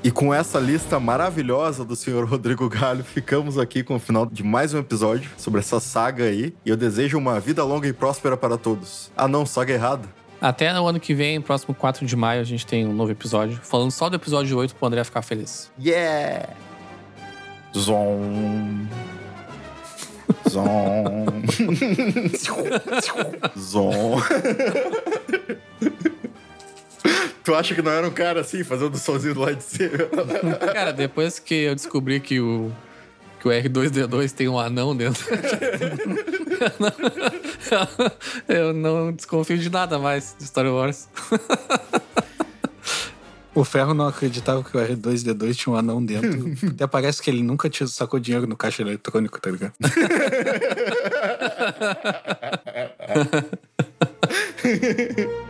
E com essa lista maravilhosa do senhor Rodrigo Galho, ficamos aqui com o final de mais um episódio sobre essa saga aí. E eu desejo uma vida longa e próspera para todos. Ah, não, saga errada. Até o ano que vem, próximo 4 de maio, a gente tem um novo episódio. Falando só do episódio 8 pro André ficar feliz. Yeah! Zon. Zon. Zon. tu acha que não era um cara assim, fazendo o somzinho do lado de cima? Cara, depois que eu descobri que o, que o R2D2 tem um anão dentro. eu não desconfio de nada mais de Star Wars. O Ferro não acreditava que o R2D2 tinha um anão dentro. Até parece que ele nunca tinha sacou dinheiro no caixa eletrônico, tá ligado?